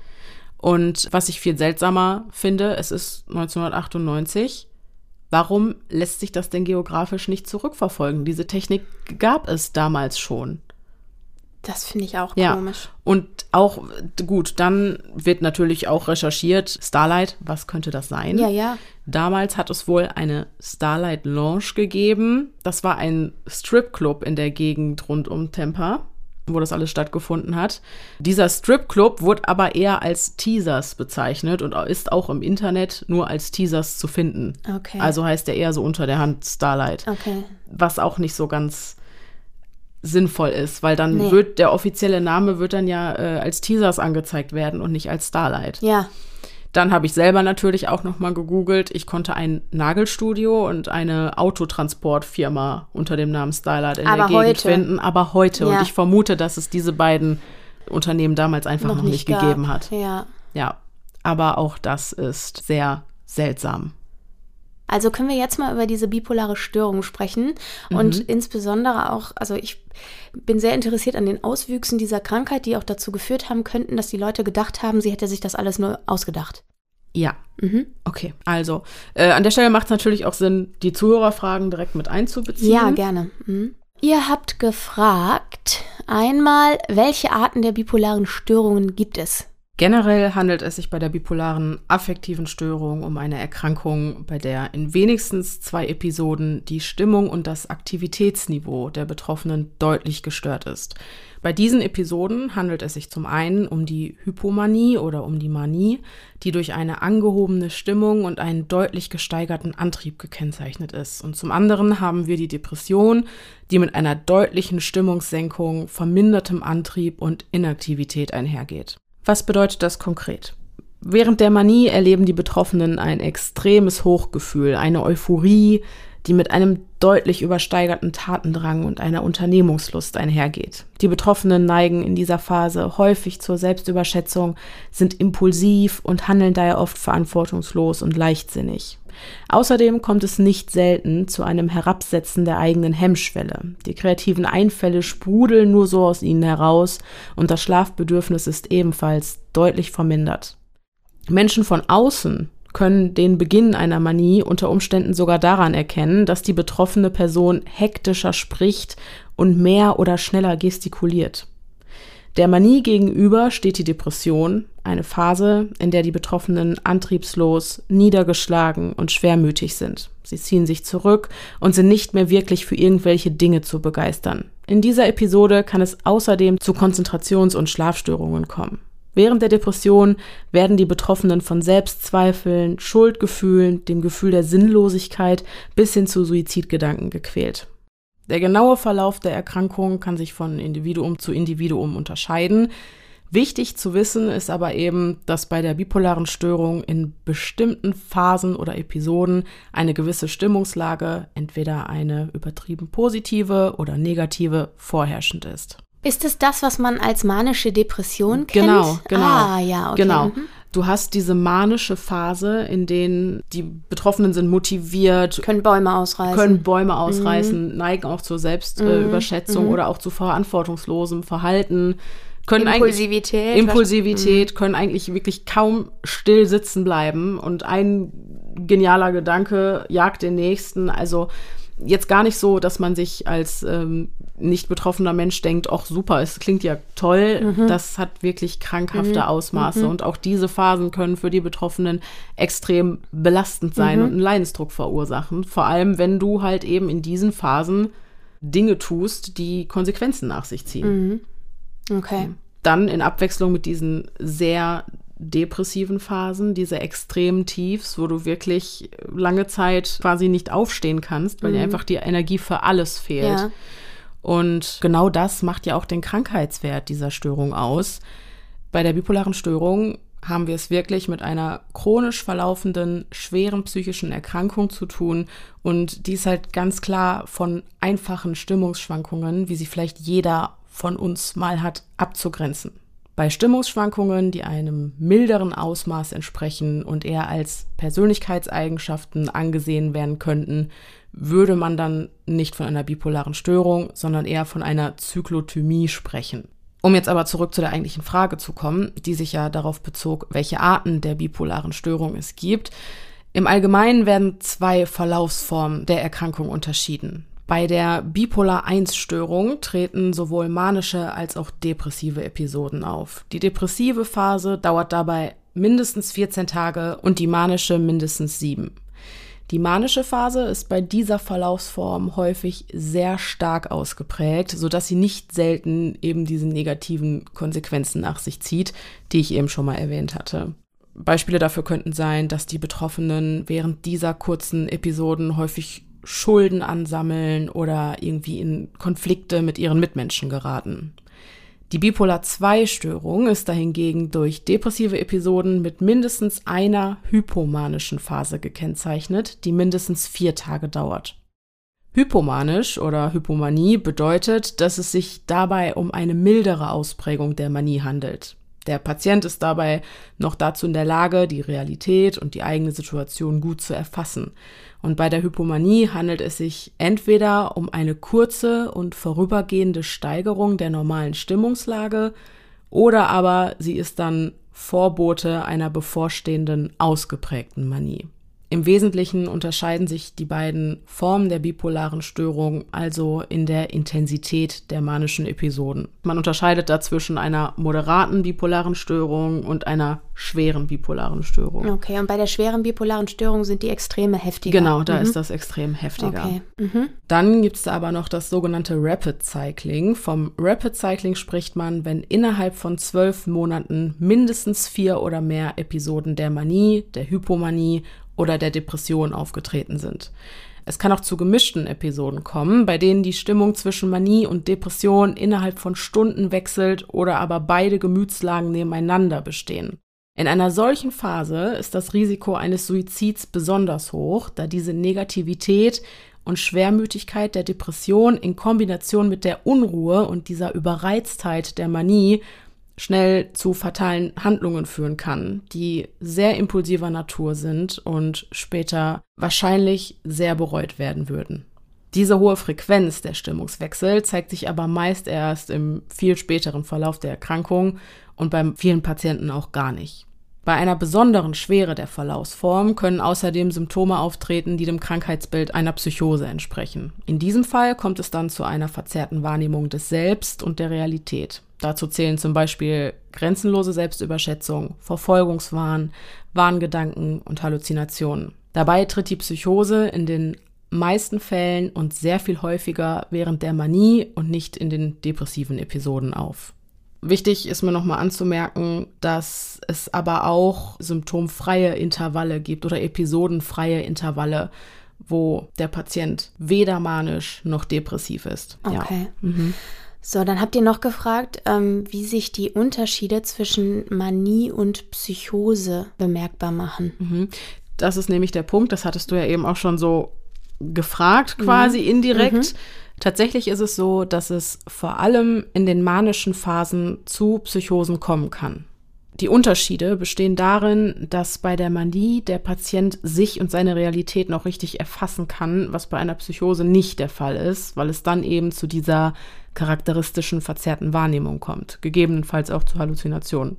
Und was ich viel seltsamer finde, es ist 1998. Warum lässt sich das denn geografisch nicht zurückverfolgen? Diese Technik gab es damals schon. Das finde ich auch Ja. komisch. Und auch, gut, dann wird natürlich auch recherchiert, Starlight, was könnte das sein? Ja, ja. Damals hat es wohl eine Starlight Lounge gegeben. Das war ein Stripclub in der Gegend rund um Tampa, wo das alles stattgefunden hat. Dieser Stripclub wurde aber eher als Teasers bezeichnet und ist auch im Internet nur als Teasers zu finden. Okay. Also heißt er eher so unter der Hand Starlight Okay. was auch nicht so ganz sinnvoll ist, weil dann Nee. wird der offizielle Name wird dann ja äh, als Teasers angezeigt werden und nicht als Starlight. Ja. Dann habe ich selber natürlich auch noch mal gegoogelt. Ich konnte ein Nagelstudio und eine Autotransportfirma unter dem Namen Starlight in Aber der Gegend heute. finden, aber heute. Ja. Und ich vermute, dass es diese beiden Unternehmen damals einfach noch, nicht, gab. gegeben hat. Ja. Ja, aber auch das ist sehr seltsam. Also können wir jetzt mal über diese bipolare Störung sprechen und insbesondere auch, also ich bin sehr interessiert an den Auswüchsen dieser Krankheit, die auch dazu geführt haben könnten, dass die Leute gedacht haben, sie hätte sich das alles nur ausgedacht. Ja, Mhm. okay. Also, äh, an der Stelle macht es natürlich auch Sinn, die Zuhörerfragen direkt mit einzubeziehen. Ja, gerne. Mhm. Ihr habt gefragt, einmal, welche Arten der bipolaren Störungen gibt es? Generell handelt es sich bei der bipolaren affektiven Störung um eine Erkrankung, bei der in wenigstens zwei Episoden die Stimmung und das Aktivitätsniveau der Betroffenen deutlich gestört ist. Bei diesen Episoden handelt es sich zum einen um die Hypomanie oder um die Manie, die durch eine angehobene Stimmung und einen deutlich gesteigerten Antrieb gekennzeichnet ist. Und zum anderen haben wir die Depression, die mit einer deutlichen Stimmungssenkung, vermindertem Antrieb und Inaktivität einhergeht. Was bedeutet das konkret? Während der Manie erleben die Betroffenen ein extremes Hochgefühl, eine Euphorie, die mit einem deutlich übersteigerten Tatendrang und einer Unternehmungslust einhergeht. Die Betroffenen neigen in dieser Phase häufig zur Selbstüberschätzung, sind impulsiv und handeln daher oft verantwortungslos und leichtsinnig. Außerdem kommt es nicht selten zu einem Herabsetzen der eigenen Hemmschwelle. Die kreativen Einfälle sprudeln nur so aus ihnen heraus und das Schlafbedürfnis ist ebenfalls deutlich vermindert. Menschen von außen können den Beginn einer Manie unter Umständen sogar daran erkennen, dass die betroffene Person hektischer spricht und mehr oder schneller gestikuliert. Der Manie gegenüber steht die Depression, eine Phase, in der die Betroffenen antriebslos, niedergeschlagen und schwermütig sind. Sie ziehen sich zurück und sind nicht mehr wirklich für irgendwelche Dinge zu begeistern. In dieser Episode kann es außerdem zu Konzentrations- und Schlafstörungen kommen. Während der Depression werden die Betroffenen von Selbstzweifeln, Schuldgefühlen, dem Gefühl der Sinnlosigkeit bis hin zu Suizidgedanken gequält. Der genaue Verlauf der Erkrankung kann sich von Individuum zu Individuum unterscheiden. Wichtig zu wissen ist aber eben, dass bei der bipolaren Störung in bestimmten Phasen oder Episoden eine gewisse Stimmungslage, entweder eine übertrieben positive oder negative, vorherrschend ist. Ist es das, was man als manische Depression kennt? Genau, genau. Ah, ja, okay. Genau. Mhm. Du hast diese manische Phase, in denen die Betroffenen sind motiviert, Können Bäume ausreißen. können Bäume ausreißen, neigen auch zur Selbstüberschätzung Mhm. oder auch zu verantwortungslosem Verhalten, können Impulsivität. Impulsivität, können eigentlich wirklich kaum still sitzen bleiben und ein genialer Gedanke jagt den nächsten. Also jetzt gar nicht so, dass man sich als ähm, nicht betroffener Mensch denkt, ach super, es klingt ja toll. Das hat wirklich krankhafte Ausmaße. Und auch diese Phasen können für die Betroffenen extrem belastend sein und einen Leidensdruck verursachen. Vor allem, wenn du halt eben in diesen Phasen Dinge tust, die Konsequenzen nach sich ziehen. Okay. Dann in Abwechslung mit diesen sehr depressiven Phasen, diese extremen Tiefs, wo du wirklich lange Zeit quasi nicht aufstehen kannst, weil dir einfach die Energie für alles fehlt. Ja. Und genau das macht ja auch den Krankheitswert dieser Störung aus. Bei der bipolaren Störung haben wir es wirklich mit einer chronisch verlaufenden, schweren psychischen Erkrankung zu tun. Und die ist halt ganz klar von einfachen Stimmungsschwankungen, wie sie vielleicht jeder von uns mal hat, abzugrenzen. Bei Stimmungsschwankungen, die einem milderen Ausmaß entsprechen und eher als Persönlichkeitseigenschaften angesehen werden könnten, würde man dann nicht von einer bipolaren Störung, sondern eher von einer Zyklothymie sprechen. Um jetzt aber zurück zu der eigentlichen Frage zu kommen, die sich ja darauf bezog, welche Arten der bipolaren Störung es gibt. Im Allgemeinen werden zwei Verlaufsformen der Erkrankung unterschieden. Bei der Bipolar-1-Störung treten sowohl manische als auch depressive Episoden auf. Die depressive Phase dauert dabei mindestens 14 Tage und die manische mindestens sieben. Die manische Phase ist bei dieser Verlaufsform häufig sehr stark ausgeprägt, sodass sie nicht selten eben diese negativen Konsequenzen nach sich zieht, die ich eben schon mal erwähnt hatte. Beispiele dafür könnten sein, dass die Betroffenen während dieser kurzen Episoden häufig Schulden ansammeln oder irgendwie in Konflikte mit ihren Mitmenschen geraten. Die Bipolar-2-Störung ist dahingegen durch depressive Episoden mit mindestens einer hypomanischen Phase gekennzeichnet, die mindestens vier Tage dauert. Hypomanisch oder Hypomanie bedeutet, dass es sich dabei um eine mildere Ausprägung der Manie handelt. Der Patient ist dabei noch dazu in der Lage, die Realität und die eigene Situation gut zu erfassen. Und bei der Hypomanie handelt es sich entweder um eine kurze und vorübergehende Steigerung der normalen Stimmungslage oder aber sie ist dann Vorbote einer bevorstehenden ausgeprägten Manie. Im Wesentlichen unterscheiden sich die beiden Formen der bipolaren Störung also in der Intensität der manischen Episoden. Man unterscheidet da zwischen einer moderaten bipolaren Störung und einer schweren bipolaren Störung. Okay, und bei der schweren bipolaren Störung sind die Extreme heftiger. Genau, da mhm. ist das extrem heftiger. Okay. Mhm. Dann gibt es da aber noch das sogenannte Rapid Cycling. Vom Rapid Cycling spricht man, wenn innerhalb von zwölf Monaten mindestens vier oder mehr Episoden der Manie, der Hypomanie oder der Depression aufgetreten sind. Es kann auch zu gemischten Episoden kommen, bei denen die Stimmung zwischen Manie und Depression innerhalb von Stunden wechselt oder aber beide Gemütslagen nebeneinander bestehen. In einer solchen Phase ist das Risiko eines Suizids besonders hoch, da diese Negativität und Schwermütigkeit der Depression in Kombination mit der Unruhe und dieser Überreiztheit der Manie schnell zu fatalen Handlungen führen kann, die sehr impulsiver Natur sind und später wahrscheinlich sehr bereut werden würden. Diese hohe Frequenz der Stimmungswechsel zeigt sich aber meist erst im viel späteren Verlauf der Erkrankung und bei vielen Patienten auch gar nicht. Bei einer besonderen Schwere der Verlaufsform können außerdem Symptome auftreten, die dem Krankheitsbild einer Psychose entsprechen. In diesem Fall kommt es dann zu einer verzerrten Wahrnehmung des Selbst und der Realität. Dazu zählen zum Beispiel grenzenlose Selbstüberschätzung, Verfolgungswahn, Wahngedanken und Halluzinationen. Dabei tritt die Psychose in den meisten Fällen und sehr viel häufiger während der Manie und nicht in den depressiven Episoden auf. Wichtig ist mir nochmal anzumerken, dass es aber auch symptomfreie Intervalle gibt oder episodenfreie Intervalle, wo der Patient weder manisch noch depressiv ist. Okay. Ja. Mhm. So, dann habt ihr noch gefragt, ähm, wie sich die Unterschiede zwischen Manie und Psychose bemerkbar machen. Mhm. Das ist nämlich der Punkt, das hattest du ja eben auch schon so gefragt, quasi mhm. indirekt. Tatsächlich ist es so, dass es vor allem in den manischen Phasen zu Psychosen kommen kann. Die Unterschiede bestehen darin, dass bei der Manie der Patient sich und seine Realität noch richtig erfassen kann, was bei einer Psychose nicht der Fall ist, weil es dann eben zu dieser charakteristischen verzerrten Wahrnehmung kommt, gegebenenfalls auch zu Halluzinationen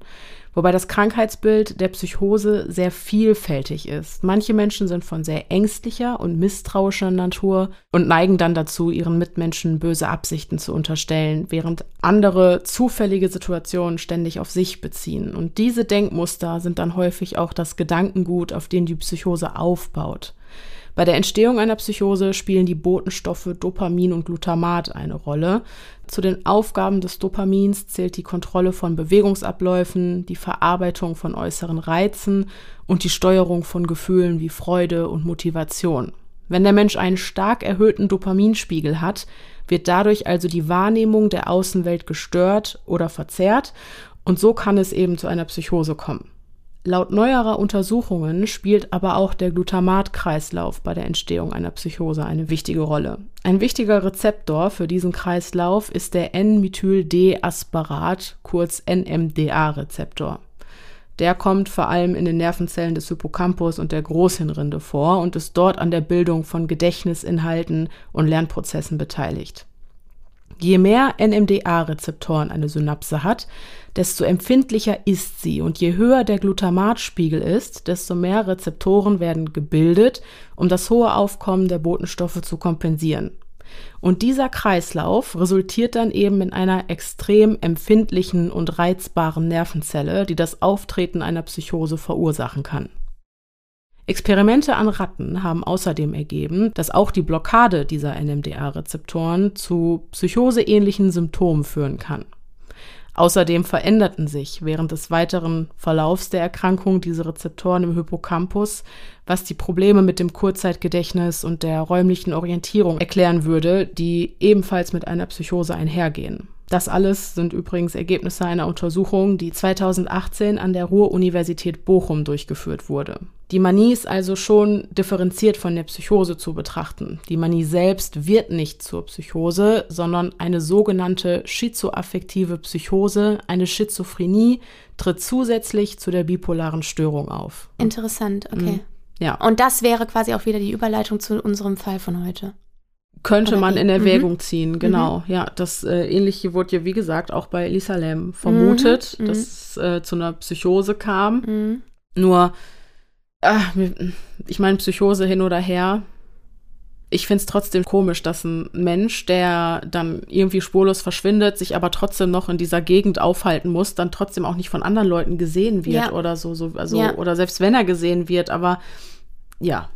wobei das Krankheitsbild der Psychose sehr vielfältig ist. Manche Menschen sind von sehr ängstlicher und misstrauischer Natur und neigen dann dazu, ihren Mitmenschen böse Absichten zu unterstellen, während andere zufällige Situationen ständig auf sich beziehen. Und diese Denkmuster sind dann häufig auch das Gedankengut, auf dem die Psychose aufbaut. Bei der Entstehung einer Psychose spielen die Botenstoffe Dopamin und Glutamat eine Rolle. Zu den Aufgaben des Dopamins zählt die Kontrolle von Bewegungsabläufen, die Verarbeitung von äußeren Reizen und die Steuerung von Gefühlen wie Freude und Motivation. Wenn der Mensch einen stark erhöhten Dopaminspiegel hat, wird dadurch also die Wahrnehmung der Außenwelt gestört oder verzerrt und so kann es eben zu einer Psychose kommen. Laut neuerer Untersuchungen spielt aber auch der Glutamatkreislauf bei der Entstehung einer Psychose eine wichtige Rolle. Ein wichtiger Rezeptor für diesen Kreislauf ist der N-Methyl-D-Asparat, kurz NMDA-Rezeptor. Der kommt vor allem in den Nervenzellen des Hippocampus und der Großhirnrinde vor und ist dort an der Bildung von Gedächtnisinhalten und Lernprozessen beteiligt. Je mehr NMDA-Rezeptoren eine Synapse hat, desto empfindlicher ist sie. Und je höher der Glutamatspiegel ist, desto mehr Rezeptoren werden gebildet, um das hohe Aufkommen der Botenstoffe zu kompensieren. Und dieser Kreislauf resultiert dann eben in einer extrem empfindlichen und reizbaren Nervenzelle, die das Auftreten einer Psychose verursachen kann. Experimente an Ratten haben außerdem ergeben, dass auch die Blockade dieser NMDA-Rezeptoren zu psychoseähnlichen Symptomen führen kann. Außerdem veränderten sich während des weiteren Verlaufs der Erkrankung diese Rezeptoren im Hippocampus, was die Probleme mit dem Kurzzeitgedächtnis und der räumlichen Orientierung erklären würde, die ebenfalls mit einer Psychose einhergehen. Das alles sind übrigens Ergebnisse einer Untersuchung, die 2018 an der Ruhr-Universität Bochum durchgeführt wurde. Die Manie ist also schon differenziert von der Psychose zu betrachten. Die Manie selbst wird nicht zur Psychose, sondern eine sogenannte schizoaffektive Psychose, eine Schizophrenie, tritt zusätzlich zu der bipolaren Störung auf. Interessant, okay. Mhm. Ja. Und das wäre quasi auch wieder die Überleitung zu unserem Fall von heute könnte man in Erwägung mhm. ziehen, genau. Mhm. Ja, das äh, ähnliche wurde ja, wie gesagt, auch bei Lisa Lam vermutet, mhm. dass es äh, zu einer Psychose kam. Nur ach, ich meine, Psychose hin oder her. Ich finde es trotzdem komisch, dass ein Mensch, der dann irgendwie spurlos verschwindet, sich aber trotzdem noch in dieser Gegend aufhalten muss, dann trotzdem auch nicht von anderen Leuten gesehen wird Ja. oder so, so also Ja. oder selbst wenn er gesehen wird, aber ja,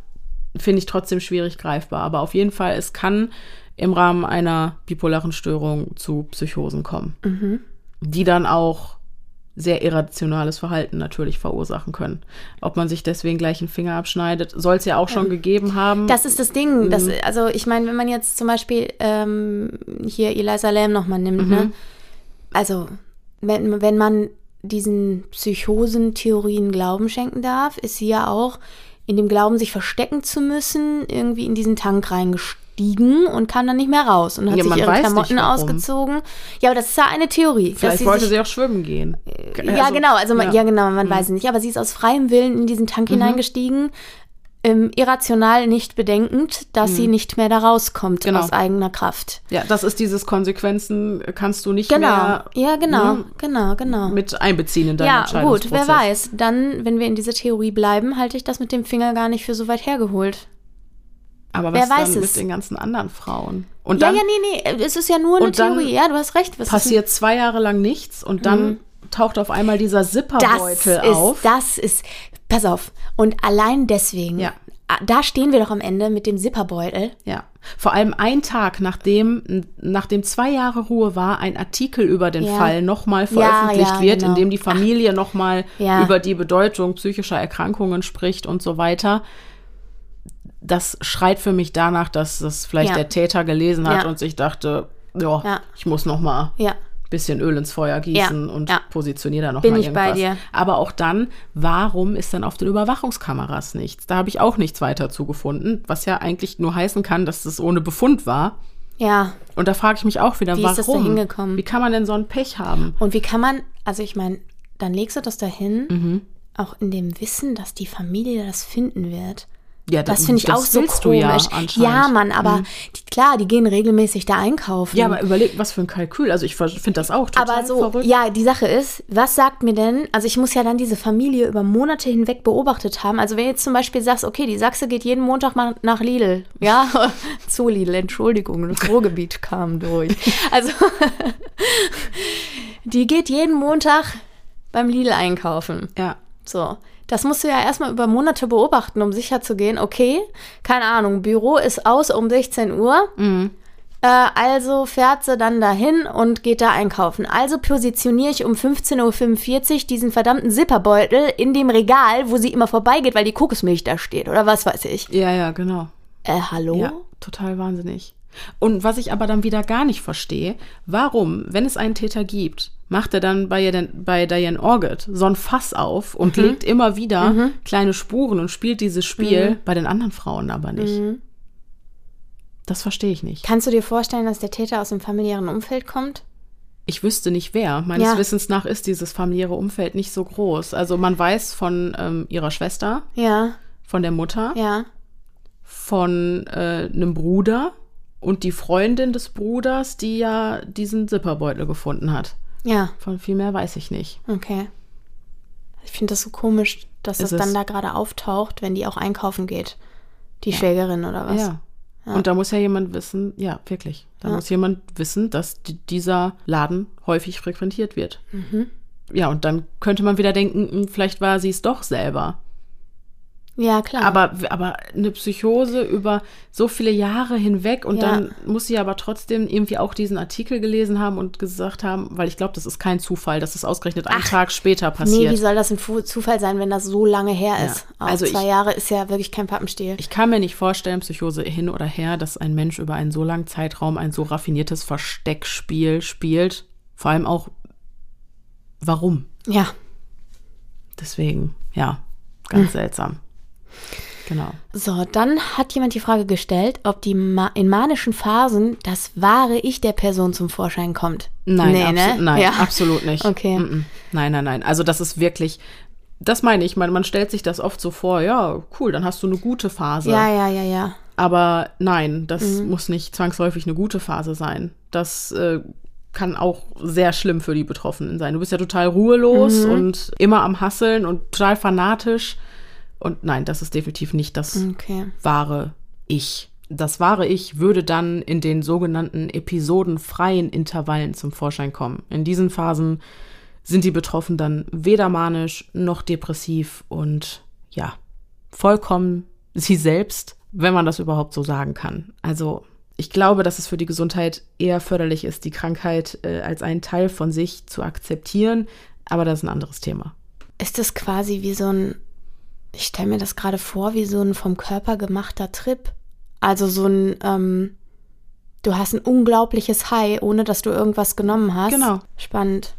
finde ich trotzdem schwierig greifbar. Aber auf jeden Fall, es kann im Rahmen einer bipolaren Störung zu Psychosen kommen, Mhm. die dann auch sehr irrationales Verhalten natürlich verursachen können. Ob man sich deswegen gleich einen Finger abschneidet, soll es ja auch schon gegeben haben. Das ist das Ding. Das, Mhm. also ich meine, wenn man jetzt zum Beispiel ähm, hier Eliza Lam nochmal nimmt, ne? Mhm. Also wenn, wenn man diesen Psychosen-Theorien Glauben schenken darf, ist sie ja auch in dem Glauben, sich verstecken zu müssen, irgendwie in diesen Tank reingestiegen und kam dann nicht mehr raus und hat Ja, sich ihre nicht, Klamotten ausgezogen. Ja, aber das ist ja eine Theorie. Vielleicht sie wollte sich, sie auch schwimmen gehen. ja, Also, genau, also man, ja. ja. Mhm. genau, man weiß es nicht, aber sie ist aus freiem Willen in diesen Tank hineingestiegen, ähm, irrational nicht bedenkend, dass sie nicht mehr da rauskommt Mhm. Genau. aus eigener Kraft. Ja, das ist dieses Konsequenzen kannst du nicht Genau, mehr ja, genau, ne, genau, genau. mit einbeziehen in deinen Ja, gut, Entscheidungsprozess. wer weiß. Dann, wenn wir in dieser Theorie bleiben, halte ich das mit dem Finger gar nicht für so weit hergeholt. Aber Wer was weiß dann es? mit den ganzen anderen Frauen? Und Ja, dann ja, nee, nee, es ist ja nur eine Theorie. Ja, du hast recht. Was passiert zwei Jahre lang nichts und dann taucht auf einmal dieser das Zipperbeutel ist, auf. das ist, pass auf. Und allein deswegen, Ja. da stehen wir doch am Ende mit dem Zipperbeutel. Ja, vor allem ein Tag nachdem, nachdem zwei Jahre Ruhe war, ein Artikel über den Ja. Fall nochmal veröffentlicht ja, wird, genau. in dem die Familie nochmal über die Bedeutung psychischer Erkrankungen spricht und so weiter. Das schreit für mich danach, dass das vielleicht Ja. der Täter gelesen hat Ja. und sich dachte, ja, Ja. ich muss nochmal Ja. Bisschen Öl ins Feuer gießen Ja, und ja. positioniere da noch Bin mal ich bei irgendwas. dir. Aber auch dann, warum ist dann auf den Überwachungskameras nichts? Da habe ich auch nichts weiter zugefunden, was ja eigentlich nur heißen kann, dass das ohne Befund war. Ja. Und da frage ich mich auch wieder, Wie warum? ist das da hingekommen? Wie kann man denn so ein Pech haben? Und wie kann man, also ich meine, dann legst du das dahin, Mhm. auch in dem Wissen, dass die Familie das finden wird. Ja, Das finde ich auch so komisch. du ja, ja. Mhm. Mann, aber die, klar, die gehen regelmäßig da einkaufen. Ja, aber überleg, was für ein Kalkül. Also ich finde das auch total Aber so, verrückt. ja, die Sache ist, was sagt mir denn, also ich muss ja dann diese Familie über Monate hinweg beobachtet haben. Also wenn du jetzt zum Beispiel sagst, okay, die Sachse geht jeden Montag mal nach Lidl, ja, zu Lidl, Entschuldigung, das Ruhrgebiet kam durch. Also die geht jeden Montag beim Lidl einkaufen. Ja. So. Das musst du ja erstmal über Monate beobachten, um sicher zu gehen, okay, keine Ahnung, Büro ist aus um 16 Uhr. Mhm. Äh, also fährt sie dann dahin und geht da einkaufen. Also positioniere ich um 15.45 Uhr diesen verdammten Zipperbeutel in dem Regal, wo sie immer vorbeigeht, weil die Kokosmilch da steht oder was weiß ich. Ja, ja, genau. Äh, hallo? Ja, total wahnsinnig. Und was ich aber dann wieder gar nicht verstehe, warum, wenn es einen Täter gibt, macht er dann bei, Diane- bei Diane Orgit so ein Fass auf und Mhm. legt immer wieder kleine Spuren und spielt dieses Spiel Mhm. bei den anderen Frauen aber nicht. Das verstehe ich nicht. Kannst du dir vorstellen, dass der Täter aus dem familiären Umfeld kommt? Ich wüsste nicht wer. Meines Ja. Wissens nach ist dieses familiäre Umfeld nicht so groß. Also man weiß von ähm, ihrer Schwester, Ja, von der Mutter, ja. von äh, einem Bruder und die Freundin des Bruders, die ja diesen Zipperbeutel gefunden hat. Ja, Von viel mehr weiß ich nicht. okay. Ich finde das so komisch, dass Ist das dann es. da gerade auftaucht, wenn die auch einkaufen geht. Die Schwägerin oder was? Ja. Und da muss ja jemand wissen, ja, wirklich. Da Ja. muss jemand wissen, dass di- dieser Laden häufig frequentiert wird. Mhm. Ja, und dann könnte man wieder denken, hm, vielleicht war sie es doch selber. Ja, klar. Aber, aber eine Psychose über so viele Jahre hinweg und Ja. dann muss sie aber trotzdem irgendwie auch diesen Artikel gelesen haben und gesagt haben, weil ich glaube, das ist kein Zufall, dass es ausgerechnet einen Tag später Nee, passiert. wie soll das ein Zufall sein, wenn das so lange her Ja. ist? Auch Also zwei ich- Jahre ist ja wirklich kein Pappenstiel. Ich kann mir nicht vorstellen, Psychose hin oder her, dass ein Mensch über einen so langen Zeitraum ein so raffiniertes Versteckspiel spielt. Vor allem auch, warum? ja, Deswegen, ja, ganz seltsam. Genau. so, dann hat jemand die Frage gestellt, ob die ma in manischen Phasen das wahre Ich der Person zum Vorschein kommt. Nein, nee, ne? nein ja. absolut nicht. Okay. Mm -mm. Nein, nein, nein. Also das ist wirklich, das meine ich, man, man stellt sich das oft so vor, ja, cool, dann hast du eine gute Phase. Ja, ja, ja, ja. Aber nein, das Mhm. muss nicht zwangsläufig eine gute Phase sein. Das äh, kann auch sehr schlimm für die Betroffenen sein. Du bist ja total ruhelos Mhm. und immer am Hasseln und total fanatisch. Und nein, das ist definitiv nicht das Okay. wahre Ich. Das wahre Ich würde dann in den sogenannten episodenfreien Intervallen zum Vorschein kommen. In diesen Phasen sind die Betroffenen dann weder manisch noch depressiv und ja, vollkommen sie selbst, wenn man das überhaupt so sagen kann. Also ich glaube, dass es für die Gesundheit eher förderlich ist, die Krankheit äh, als einen Teil von sich zu akzeptieren, aber das ist ein anderes Thema. Ist das quasi wie so ein, ich stelle mir das gerade vor, wie so ein vom Körper gemachter Trip? Also so ein, ähm, du hast ein unglaubliches High, ohne dass du irgendwas genommen hast. Genau. Spannend.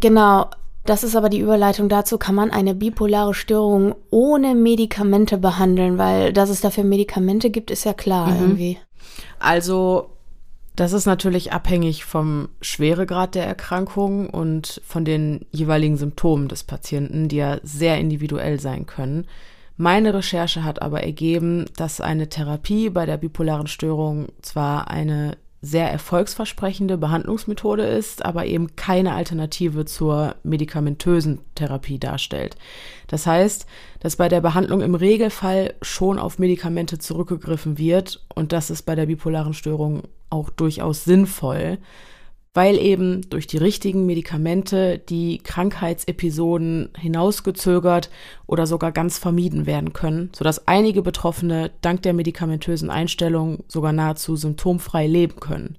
Genau. Das ist aber die Überleitung dazu, kann man eine bipolare Störung ohne Medikamente behandeln, weil dass es dafür Medikamente gibt, ist ja klar irgendwie. Also, das ist natürlich abhängig vom Schweregrad der Erkrankung und von den jeweiligen Symptomen des Patienten, die ja sehr individuell sein können. Meine Recherche hat aber ergeben, dass eine Therapie bei der bipolaren Störung zwar eine sehr erfolgsversprechende Behandlungsmethode ist, aber eben keine Alternative zur medikamentösen Therapie darstellt. Das heißt, dass bei der Behandlung im Regelfall schon auf Medikamente zurückgegriffen wird und das ist bei der bipolaren Störung auch durchaus sinnvoll, weil eben durch die richtigen Medikamente die Krankheitsepisoden hinausgezögert oder sogar ganz vermieden werden können, sodass einige Betroffene dank der medikamentösen Einstellung sogar nahezu symptomfrei leben können.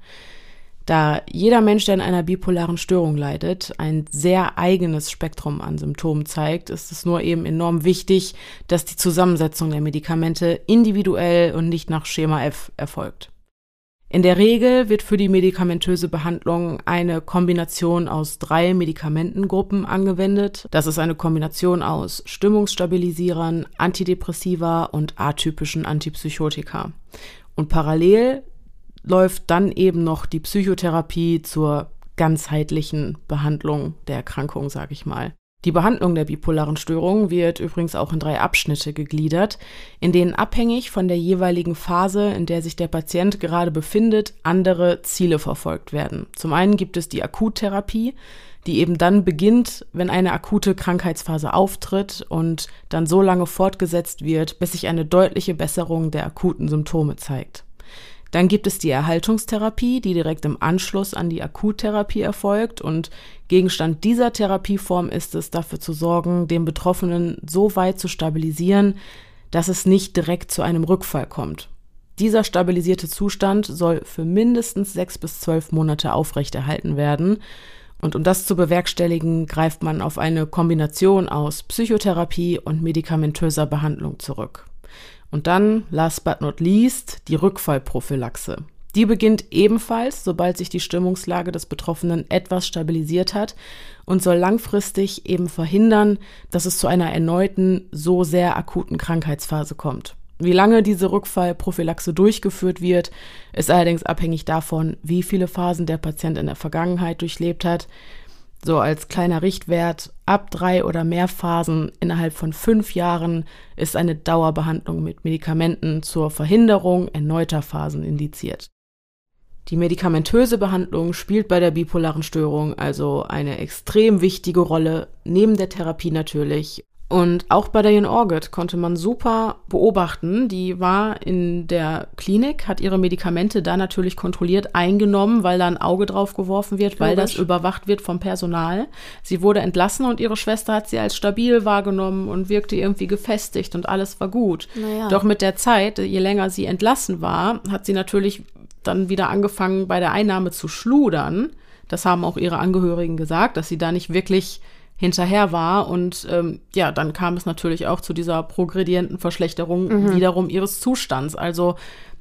Da jeder Mensch, der an einer bipolaren Störung leidet, ein sehr eigenes Spektrum an Symptomen zeigt, ist es nur eben enorm wichtig, dass die Zusammensetzung der Medikamente individuell und nicht nach Schema F erfolgt. In der Regel wird für die medikamentöse Behandlung eine Kombination aus drei Medikamentengruppen angewendet. Das ist eine Kombination aus Stimmungsstabilisierern, Antidepressiva und atypischen Antipsychotika. Und parallel läuft dann eben noch die Psychotherapie zur ganzheitlichen Behandlung der Erkrankung, sage ich mal. Die Behandlung der bipolaren Störung wird übrigens auch in drei Abschnitte gegliedert, in denen abhängig von der jeweiligen Phase, in der sich der Patient gerade befindet, andere Ziele verfolgt werden. Zum einen gibt es die Akuttherapie, die eben dann beginnt, wenn eine akute Krankheitsphase auftritt und dann so lange fortgesetzt wird, bis sich eine deutliche Besserung der akuten Symptome zeigt. Dann gibt es die Erhaltungstherapie, die direkt im Anschluss an die Akuttherapie erfolgt und Gegenstand dieser Therapieform ist es, dafür zu sorgen, den Betroffenen so weit zu stabilisieren, dass es nicht direkt zu einem Rückfall kommt. Dieser stabilisierte Zustand soll für mindestens sechs bis zwölf Monate aufrechterhalten werden. Und um das zu bewerkstelligen, greift man auf eine Kombination aus Psychotherapie und medikamentöser Behandlung zurück. Und dann, last but not least, die Rückfallprophylaxe. Die beginnt ebenfalls, sobald sich die Stimmungslage des Betroffenen etwas stabilisiert hat und soll langfristig eben verhindern, dass es zu einer erneuten, so sehr akuten Krankheitsphase kommt. Wie lange diese Rückfallprophylaxe durchgeführt wird, ist allerdings abhängig davon, wie viele Phasen der Patient in der Vergangenheit durchlebt hat. So als kleiner Richtwert, ab drei oder mehr Phasen innerhalb von fünf Jahren ist eine Dauerbehandlung mit Medikamenten zur Verhinderung erneuter Phasen indiziert. Die medikamentöse Behandlung spielt bei der bipolaren Störung also eine extrem wichtige Rolle, neben der Therapie natürlich. Und auch bei der Jan Orget konnte man super beobachten. Die war in der Klinik, hat ihre Medikamente da natürlich kontrolliert eingenommen, weil da ein Auge drauf geworfen wird, weil das überwacht wird vom Personal. Sie wurde entlassen und ihre Schwester hat sie als stabil wahrgenommen und wirkte irgendwie gefestigt und alles war gut. Naja. Doch mit der Zeit, je länger sie entlassen war, hat sie natürlich dann wieder angefangen, bei der Einnahme zu schludern. Das haben auch ihre Angehörigen gesagt, dass sie da nicht wirklich hinterher war. Und ähm, ja, dann kam es natürlich auch zu dieser progredienten Verschlechterung wiederum ihres Zustands. Also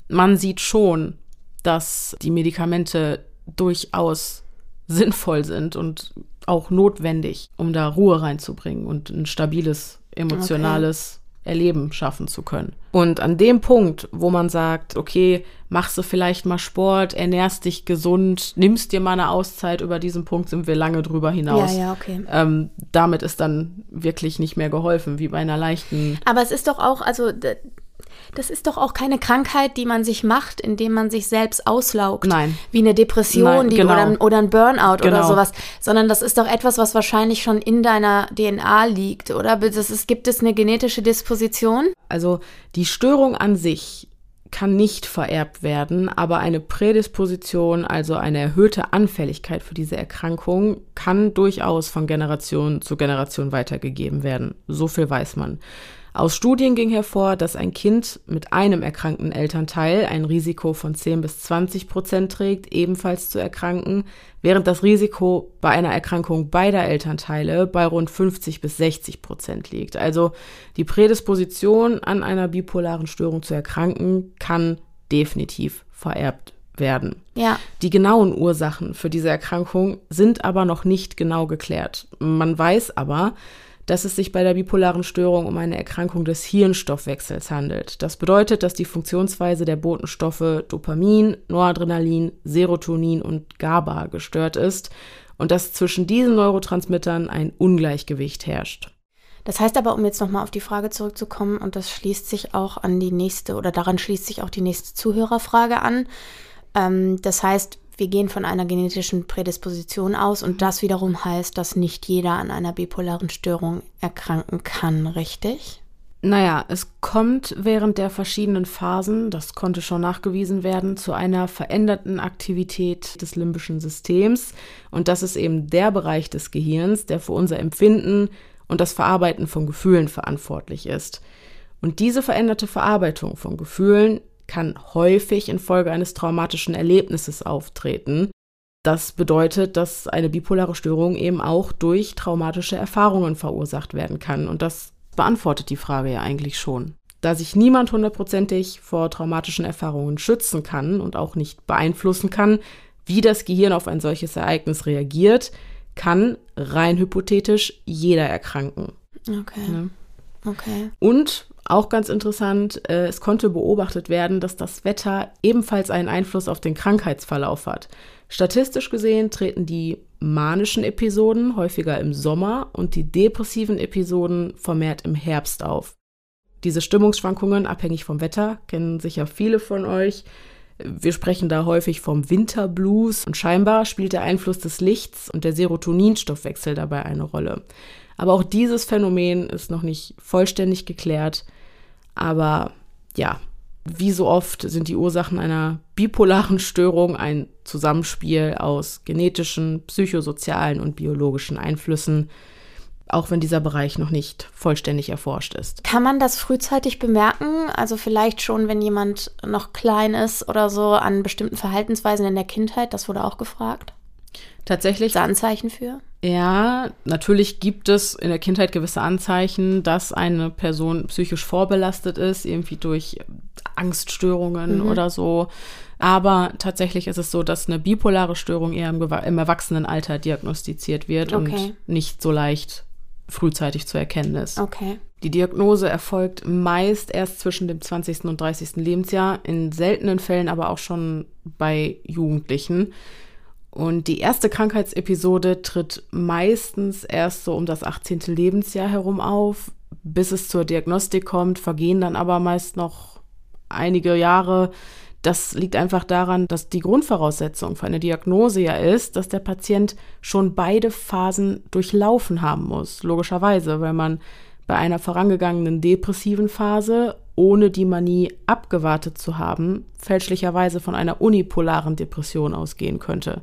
man sieht schon, dass die Medikamente durchaus sinnvoll sind und auch notwendig, um da Ruhe reinzubringen und ein stabiles, emotionales Erleben schaffen zu können. Und an dem Punkt, wo man sagt, okay, machst du vielleicht mal Sport, ernährst dich gesund, nimmst dir mal eine Auszeit, über diesen Punkt sind wir lange drüber hinaus. Ja, ja, okay. Ähm, damit ist dann wirklich nicht mehr geholfen, wie bei einer leichten. Aber es ist doch auch, also Das ist doch auch keine Krankheit, die man sich macht, indem man sich selbst auslaugt. Nein. Wie eine Depression Nein, genau. oder, oder ein Burnout oder Genau. sowas. Sondern das ist doch etwas, was wahrscheinlich schon in deiner DNA liegt, oder? Das ist, gibt es eine genetische Disposition? Also die Störung an sich kann nicht vererbt werden, aber eine Prädisposition, also eine erhöhte Anfälligkeit für diese Erkrankung, kann durchaus von Generation zu Generation weitergegeben werden. So viel weiß man. Aus Studien ging hervor, dass ein Kind mit einem erkrankten Elternteil ein Risiko von 10 bis 20 Prozent trägt, ebenfalls zu erkranken, während das Risiko bei einer Erkrankung beider Elternteile bei rund 50 bis 60 Prozent liegt. Also die Prädisposition an einer bipolaren Störung zu erkranken kann definitiv vererbt werden. Ja. Die genauen Ursachen für diese Erkrankung sind aber noch nicht genau geklärt. Man weiß aber, dass es sich bei der bipolaren Störung um eine Erkrankung des Hirnstoffwechsels handelt. Das bedeutet, dass die Funktionsweise der Botenstoffe Dopamin, Noradrenalin, Serotonin und GABA gestört ist und dass zwischen diesen Neurotransmittern ein Ungleichgewicht herrscht. Das heißt aber, um jetzt nochmal auf die Frage zurückzukommen, und das schließt sich auch an die nächste, oder daran schließt sich auch die nächste Zuhörerfrage an. Ähm, das heißt, wir gehen von einer genetischen Prädisposition aus und das wiederum heißt, dass nicht jeder an einer bipolaren Störung erkranken kann, richtig? Naja, es kommt während der verschiedenen Phasen, das konnte schon nachgewiesen werden, zu einer veränderten Aktivität des limbischen Systems. Und das ist eben der Bereich des Gehirns, der für unser Empfinden und das Verarbeiten von Gefühlen verantwortlich ist. Und diese veränderte Verarbeitung von Gefühlen kann häufig infolge eines traumatischen Erlebnisses auftreten. Das bedeutet, dass eine bipolare Störung eben auch durch traumatische Erfahrungen verursacht werden kann. Und das beantwortet die Frage ja eigentlich schon. Da sich niemand hundertprozentig vor traumatischen Erfahrungen schützen kann und auch nicht beeinflussen kann, wie das Gehirn auf ein solches Ereignis reagiert, kann rein hypothetisch jeder erkranken. Okay. Ja. Okay. Und auch ganz interessant, äh, es konnte beobachtet werden, dass das Wetter ebenfalls einen Einfluss auf den Krankheitsverlauf hat. Statistisch gesehen treten die manischen Episoden häufiger im Sommer und die depressiven Episoden vermehrt im Herbst auf. Diese Stimmungsschwankungen, abhängig vom Wetter, kennen sicher viele von euch. Wir sprechen da häufig vom Winterblues und scheinbar spielt der Einfluss des Lichts und der Serotoninstoffwechsel dabei eine Rolle. Aber auch dieses Phänomen ist noch nicht vollständig geklärt. Aber ja, wie so oft sind die Ursachen einer bipolaren Störung ein Zusammenspiel aus genetischen, psychosozialen und biologischen Einflüssen, auch wenn dieser Bereich noch nicht vollständig erforscht ist. Kann man das frühzeitig bemerken? Also vielleicht schon, wenn jemand noch klein ist oder so an bestimmten Verhaltensweisen in der Kindheit? Das wurde auch gefragt. Tatsächlich Anzeichen für? Ja, natürlich gibt es in der Kindheit gewisse Anzeichen, dass eine Person psychisch vorbelastet ist, irgendwie durch Angststörungen Mhm. oder so. Aber tatsächlich ist es so, dass eine bipolare Störung eher im, im Erwachsenenalter diagnostiziert wird Okay. und nicht so leicht frühzeitig zu erkennen ist. Okay. Die Diagnose erfolgt meist erst zwischen dem 20. und 30. Lebensjahr, in seltenen Fällen aber auch schon bei Jugendlichen. Und die erste Krankheitsepisode tritt meistens erst so um das 18. Lebensjahr herum auf. Bis es zur Diagnostik kommt, vergehen dann aber meist noch einige Jahre. Das liegt einfach daran, dass die Grundvoraussetzung für eine Diagnose ja ist, dass der Patient schon beide Phasen durchlaufen haben muss. Logischerweise, weil man bei einer vorangegangenen depressiven Phase, ohne die Manie abgewartet zu haben, fälschlicherweise von einer unipolaren Depression ausgehen könnte.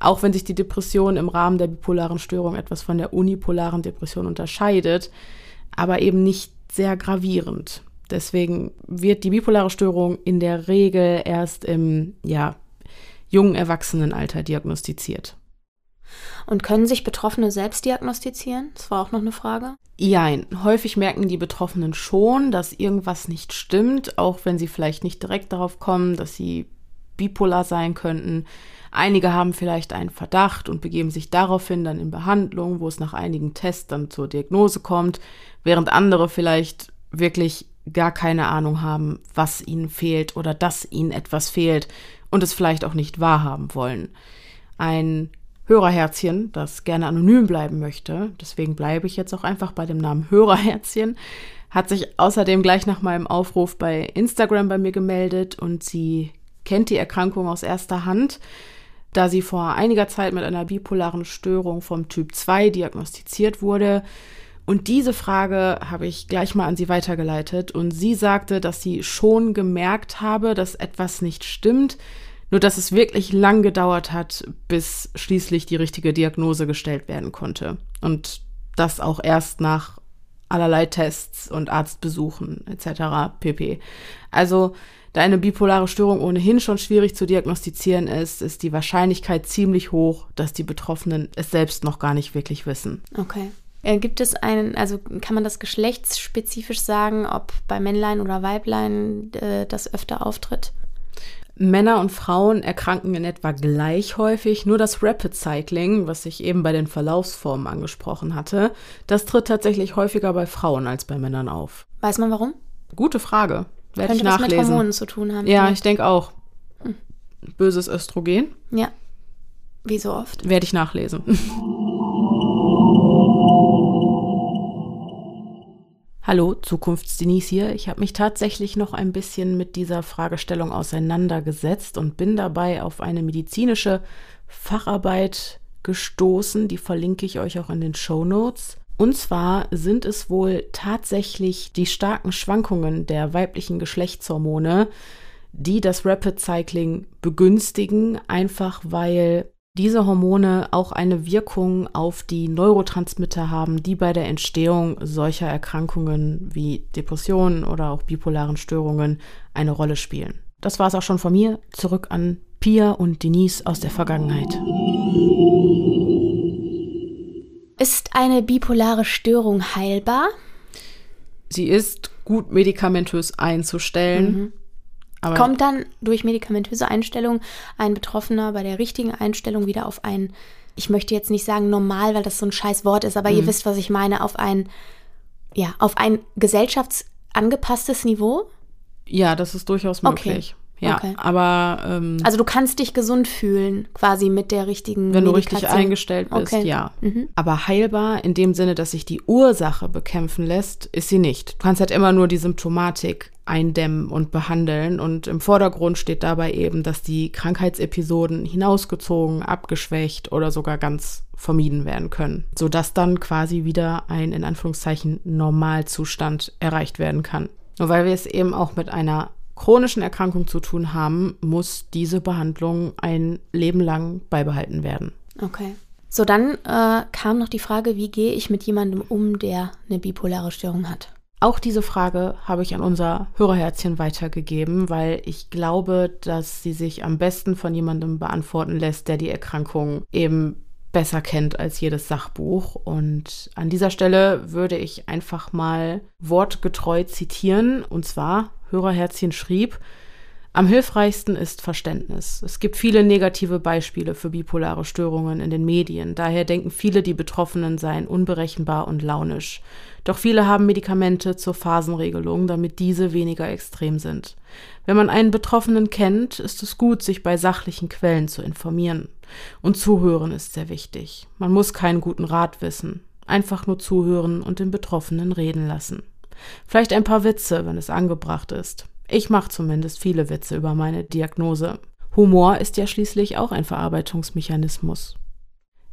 Auch wenn sich die Depression im Rahmen der bipolaren Störung etwas von der unipolaren Depression unterscheidet, aber eben nicht sehr gravierend. Deswegen wird die bipolare Störung in der Regel erst im ja, jungen Erwachsenenalter diagnostiziert. Und können sich Betroffene selbst diagnostizieren? Das war auch noch eine Frage. Jein, häufig merken die Betroffenen schon, dass irgendwas nicht stimmt, auch wenn sie vielleicht nicht direkt darauf kommen, dass sie bipolar sein könnten. Einige haben vielleicht einen Verdacht und begeben sich daraufhin dann in Behandlung, wo es nach einigen Tests dann zur Diagnose kommt, während andere vielleicht wirklich gar keine Ahnung haben, was ihnen fehlt oder dass ihnen etwas fehlt und es vielleicht auch nicht wahrhaben wollen. Ein Hörerherzchen, das gerne anonym bleiben möchte, deswegen bleibe ich jetzt auch einfach bei dem Namen Hörerherzchen, hat sich außerdem gleich nach meinem Aufruf bei Instagram bei mir gemeldet und sie kennt die Erkrankung aus erster Hand, da sie vor einiger Zeit mit einer bipolaren Störung vom Typ 2 diagnostiziert wurde. Und diese Frage habe ich gleich mal an sie weitergeleitet und sie sagte, dass sie schon gemerkt habe, dass etwas nicht stimmt, nur dass es wirklich lang gedauert hat, bis schließlich die richtige Diagnose gestellt werden konnte. Und das auch erst nach allerlei Tests und Arztbesuchen etc. pp. Also da eine bipolare Störung ohnehin schon schwierig zu diagnostizieren ist, ist die Wahrscheinlichkeit ziemlich hoch, dass die Betroffenen es selbst noch gar nicht wirklich wissen. Okay. Äh, gibt es einen, also kann man das geschlechtsspezifisch sagen, ob bei Männlein oder Weiblein äh, das öfter auftritt? Männer und Frauen erkranken in etwa gleich häufig, nur das Rapid Cycling, was ich eben bei den Verlaufsformen angesprochen hatte, das tritt tatsächlich häufiger bei Frauen als bei Männern auf. Weiß man warum? Gute Frage. Werde Könnte ich nachlesen. das mit Hormonen zu tun haben? Ja, ich denke auch. Böses Östrogen. Ja. Wie so oft. Werde ich nachlesen. Hallo, Zukunftsdenise hier. Ich habe mich tatsächlich noch ein bisschen mit dieser Fragestellung auseinandergesetzt und bin dabei auf eine medizinische Facharbeit gestoßen. Die verlinke ich euch auch in den Show Notes. Und zwar sind es wohl tatsächlich die starken Schwankungen der weiblichen Geschlechtshormone, die das Rapid Cycling begünstigen, einfach weil diese Hormone auch eine Wirkung auf die Neurotransmitter haben, die bei der Entstehung solcher Erkrankungen wie Depressionen oder auch bipolaren Störungen eine Rolle spielen. Das war es auch schon von mir. Zurück an Pia und Denise aus der Vergangenheit. Ist eine bipolare Störung heilbar? Sie ist gut medikamentös einzustellen. Aber Kommt dann durch medikamentöse Einstellung ein Betroffener bei der richtigen Einstellung wieder auf ein, ich möchte jetzt nicht sagen normal, weil das so ein scheiß Wort ist, aber ihr wisst, was ich meine, auf ein, ja, auf ein gesellschaftsangepasstes Niveau? ja, das ist durchaus Okay. Ja, Okay. aber ähm, Also du kannst dich gesund fühlen, quasi mit der richtigen wenn du richtig eingestellt bist, Okay. ja. Mhm. Aber heilbar in dem Sinne, dass sich die Ursache bekämpfen lässt, ist sie nicht. Du kannst halt immer nur die Symptomatik eindämmen und behandeln. Und im Vordergrund steht dabei eben, dass die Krankheitsepisoden hinausgezogen, abgeschwächt oder sogar ganz vermieden werden können, sodass dann quasi wieder ein in Anführungszeichen Normalzustand erreicht werden kann. Nur weil wir es eben auch mit einer chronischen Erkrankung zu tun haben, muss diese Behandlung ein Leben lang beibehalten werden. Okay. So, dann äh, kam noch die Frage, wie gehe ich mit jemandem um, der eine bipolare Störung hat? Auch diese Frage habe ich an unser Hörerherzchen weitergegeben, weil ich glaube, dass sie sich am besten von jemandem beantworten lässt, der die Erkrankung eben besser kennt als jedes Sachbuch. Und an dieser Stelle würde ich einfach mal wortgetreu zitieren. Und zwar, Hörerherzchen schrieb, am hilfreichsten ist Verständnis. Es gibt viele negative Beispiele für bipolare Störungen in den Medien. Daher denken viele, die Betroffenen seien unberechenbar und launisch. Doch viele haben Medikamente zur Phasenregelung, damit diese weniger extrem sind. Wenn man einen Betroffenen kennt, ist es gut, sich bei sachlichen Quellen zu informieren. Und zuhören ist sehr wichtig. Man muss keinen guten Rat wissen. Einfach nur zuhören und den Betroffenen reden lassen. Vielleicht ein paar Witze, wenn es angebracht ist. Ich mache zumindest viele Witze über meine Diagnose. Humor ist ja schließlich auch ein Verarbeitungsmechanismus.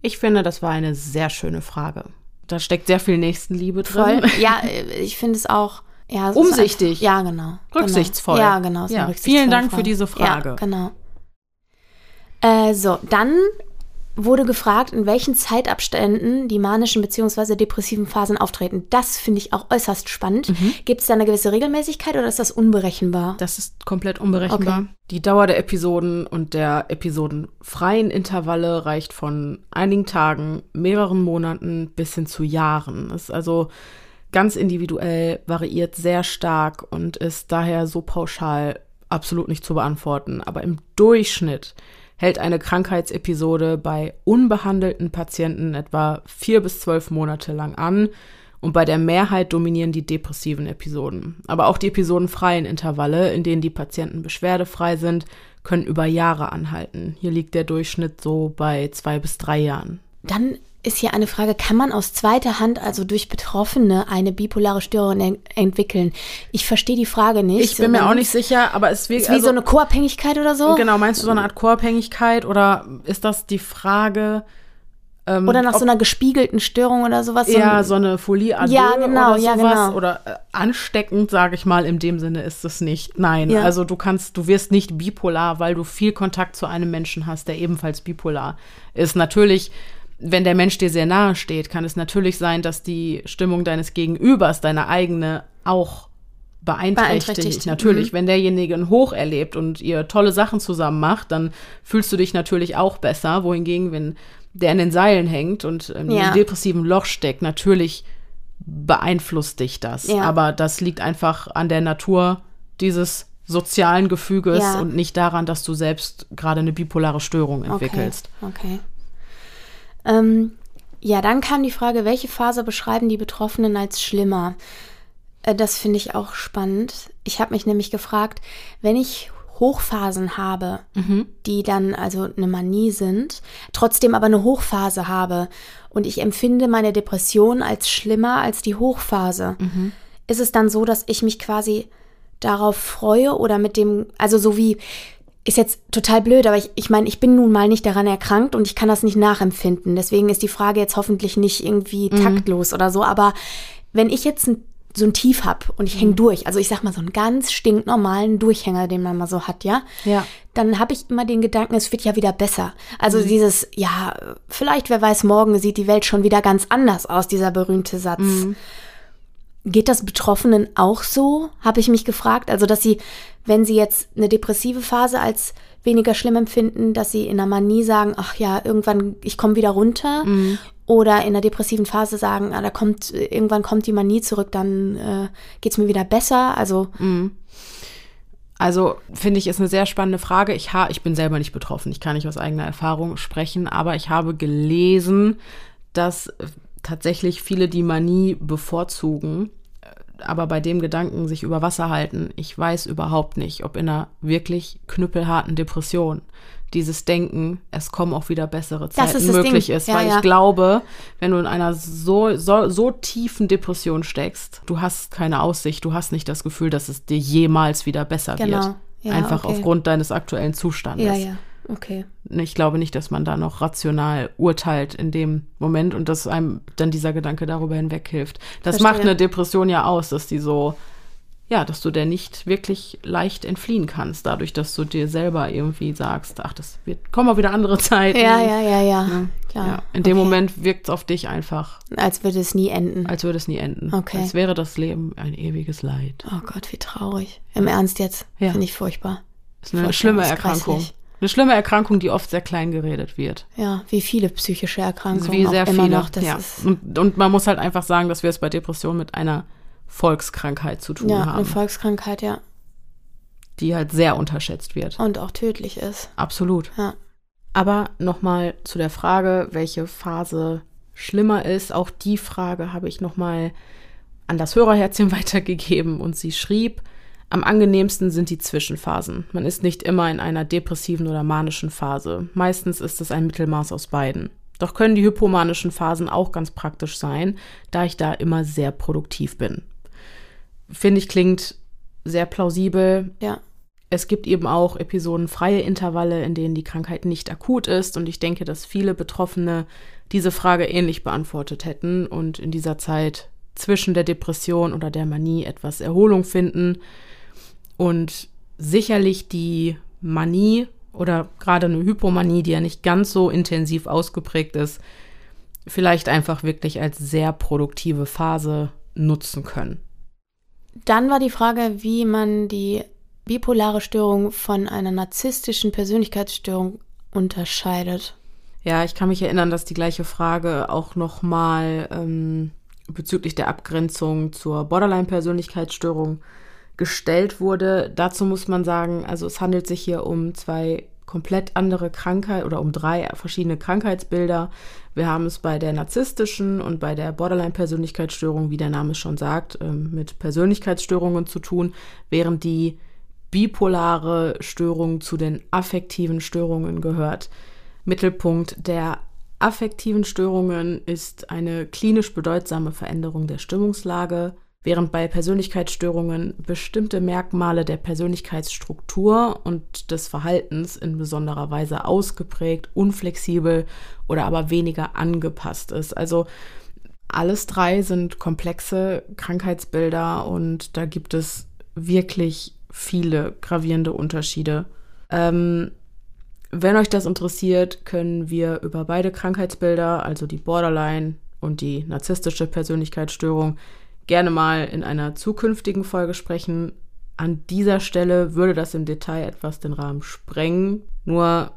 Ich finde, das war eine sehr schöne Frage. Da steckt sehr viel Nächstenliebe drin. Voll. Ja, äh, ich finde es auch. Ja, es Umsichtig. Einfach, ja, genau. Rücksichtsvoll. Genau. Ja, genau. Ja, vielen Dank für diese Frage. Ja, genau. Äh, so, dann wurde gefragt, in welchen Zeitabständen die manischen bzw. depressiven Phasen auftreten. Das finde ich auch äußerst spannend. Mhm. Gibt es da eine gewisse Regelmäßigkeit oder ist das unberechenbar? Das ist komplett unberechenbar. Okay. Die Dauer der Episoden und der episodenfreien Intervalle reicht von einigen Tagen, mehreren Monaten bis hin zu Jahren. Ist also ganz individuell, variiert sehr stark und ist daher so pauschal absolut nicht zu beantworten. Aber im Durchschnitt hält eine Krankheitsepisode bei unbehandelten Patienten etwa vier bis zwölf Monate lang an und bei der Mehrheit dominieren die depressiven Episoden. Aber auch die episodenfreien Intervalle, in denen die Patienten beschwerdefrei sind, können über Jahre anhalten. Hier liegt der Durchschnitt so bei zwei bis drei Jahren. Dann ist hier eine Frage, kann man aus zweiter Hand, also durch Betroffene, eine bipolare Störung en entwickeln? Ich verstehe die Frage nicht. Ich bin mir auch nicht sicher, aber es ist wie, ist wie also, so eine Co-Abhängigkeit oder so? Genau, meinst du so eine Art Co-Abhängigkeit oder ist das die Frage, ähm, oder nach ob, so einer gespiegelten Störung oder sowas. Ja, so, eine Folie à ja, genau, oder sowas. Ja, genau. Oder äh, ansteckend, sage ich mal, in dem Sinne ist es nicht. Nein, ja. also du kannst, du wirst nicht bipolar, weil du viel Kontakt zu einem Menschen hast, der ebenfalls bipolar ist. Natürlich wenn der Mensch dir sehr nahe steht, kann es natürlich sein, dass die Stimmung deines Gegenübers, deine eigene, auch beeinträchtigt. beeinträchtigt. Natürlich, mhm. wenn derjenige ein Hoch erlebt und ihr tolle Sachen zusammen macht, dann fühlst du dich natürlich auch besser. Wohingegen, wenn der in den Seilen hängt und in ja. einem depressiven Loch steckt, natürlich beeinflusst dich das. Ja. Aber das liegt einfach an der Natur dieses sozialen Gefüges ja. und nicht daran, dass du selbst gerade eine bipolare Störung entwickelst. Okay. okay. Ähm, ja, dann kam die Frage, welche Phase beschreiben die Betroffenen als schlimmer? Äh, das finde ich auch spannend. Ich habe mich nämlich gefragt, wenn ich Hochphasen habe, mhm. die dann also eine Manie sind, trotzdem aber eine Hochphase habe und ich empfinde meine Depression als schlimmer als die Hochphase, mhm. ist es dann so, dass ich mich quasi darauf freue oder mit dem, also so wie, ist jetzt total blöd, aber ich, ich meine, ich bin nun mal nicht daran erkrankt und ich kann das nicht nachempfinden. Deswegen ist die Frage jetzt hoffentlich nicht irgendwie mhm. taktlos oder so, aber wenn ich jetzt ein so ein Tief hab und ich häng mhm. durch, also ich sag mal so einen ganz stinknormalen Durchhänger, den man mal so hat, ja, ja. dann habe ich immer den Gedanken, es wird ja wieder besser. Also mhm. dieses, ja, vielleicht, wer weiß, morgen sieht die Welt schon wieder ganz anders aus, dieser berühmte Satz. Geht das Betroffenen auch so, habe ich mich gefragt. Also, dass sie, wenn sie jetzt eine depressive Phase als weniger schlimm empfinden, dass sie in der Manie sagen, ach ja, irgendwann, ich komme wieder runter. Mhm oder in der depressiven Phase sagen, ah, da kommt, irgendwann kommt die Manie zurück, dann äh, geht es mir wieder besser. Also. Mhm. Also finde ich, ist eine sehr spannende Frage. Ich, ha ich bin selber nicht betroffen, ich kann nicht aus eigener Erfahrung sprechen, aber ich habe gelesen, dass tatsächlich viele die Manie bevorzugen, äh, aber bei dem Gedanken sich über Wasser halten. Ich weiß überhaupt nicht, ob in einer wirklich knüppelharten Depression dieses Denken, es kommen auch wieder bessere Zeiten ist möglich Ding. ist. Ja, weil ja. ich glaube, wenn du in einer so, so, so tiefen Depression steckst, du hast keine Aussicht, du hast nicht das Gefühl, dass es dir jemals wieder besser genau. wird. Ja, Einfach okay. aufgrund deines aktuellen Zustandes. Ja, ja. Okay. Ich glaube nicht, dass man da noch rational urteilt in dem Moment und dass einem dann dieser Gedanke darüber hinweg hilft. Das Verstehe. macht eine Depression ja aus, dass die so ja, dass du der nicht wirklich leicht entfliehen kannst, dadurch, dass du dir selber irgendwie sagst, ach, das wird, kommen mal wieder andere Zeiten. Ja, ja, ja, ja. ja. Klar. Ja, in dem Moment wirkt es auf dich einfach. Als würde es nie enden. Als würde es nie enden. Okay. Als wäre das Leben ein ewiges Leid. Oh Gott, wie traurig. Im Ernst jetzt. Ja. Finde ich furchtbar. Das ist eine schlimme Erkrankung. Grässlich. Eine schlimme Erkrankung, die oft sehr klein geredet wird. Ja, wie viele psychische Erkrankungen. Wie sehr viele. Noch, ja. Und, und man muss halt einfach sagen, dass wir es bei Depressionen mit einer Volkskrankheit zu tun ja, haben. Ja, eine Volkskrankheit, ja. Die halt sehr unterschätzt wird. Und auch tödlich ist. Absolut. Ja. Aber nochmal zu der Frage, welche Phase schlimmer ist. Auch die Frage habe ich nochmal an das Hörerherzchen weitergegeben und sie schrieb, am angenehmsten sind die Zwischenphasen. Man ist nicht immer in einer depressiven oder manischen Phase. Meistens ist es ein Mittelmaß aus beiden. Doch können die hypomanischen Phasen auch ganz praktisch sein, da ich da immer sehr produktiv bin finde ich, klingt sehr plausibel. Ja. Es gibt eben auch episodenfreie Intervalle, in denen die Krankheit nicht akut ist. Und ich denke, dass viele Betroffene diese Frage ähnlich beantwortet hätten und in dieser Zeit zwischen der Depression oder der Manie etwas Erholung finden. Und sicherlich die Manie oder gerade eine Hypomanie, die ja nicht ganz so intensiv ausgeprägt ist, vielleicht einfach wirklich als sehr produktive Phase nutzen können. Dann war die Frage, wie man die bipolare Störung von einer narzisstischen Persönlichkeitsstörung unterscheidet. Ja, ich kann mich erinnern, dass die gleiche Frage auch nochmal ähm, bezüglich der Abgrenzung zur Borderline-Persönlichkeitsstörung gestellt wurde. Dazu muss man sagen, also es handelt sich hier um zwei komplett andere Krankheit oder um drei verschiedene Krankheitsbilder. Wir haben es bei der narzisstischen und bei der Borderline-Persönlichkeitsstörung, wie der Name schon sagt, ähm, mit Persönlichkeitsstörungen zu tun, während die bipolare Störung zu den affektiven Störungen gehört. Mittelpunkt der affektiven Störungen ist eine klinisch bedeutsame Veränderung der Stimmungslage, während bei Persönlichkeitsstörungen bestimmte Merkmale der Persönlichkeitsstruktur und des Verhaltens in besonderer Weise ausgeprägt, unflexibel oder aber weniger angepasst ist. Also alles drei sind komplexe Krankheitsbilder und da gibt es wirklich viele gravierende Unterschiede. Ähm, wenn euch das interessiert, können wir über beide Krankheitsbilder, also die Borderline und die narzisstische Persönlichkeitsstörung, gerne mal in einer zukünftigen Folge sprechen. An dieser Stelle würde das im Detail etwas den Rahmen sprengen. Nur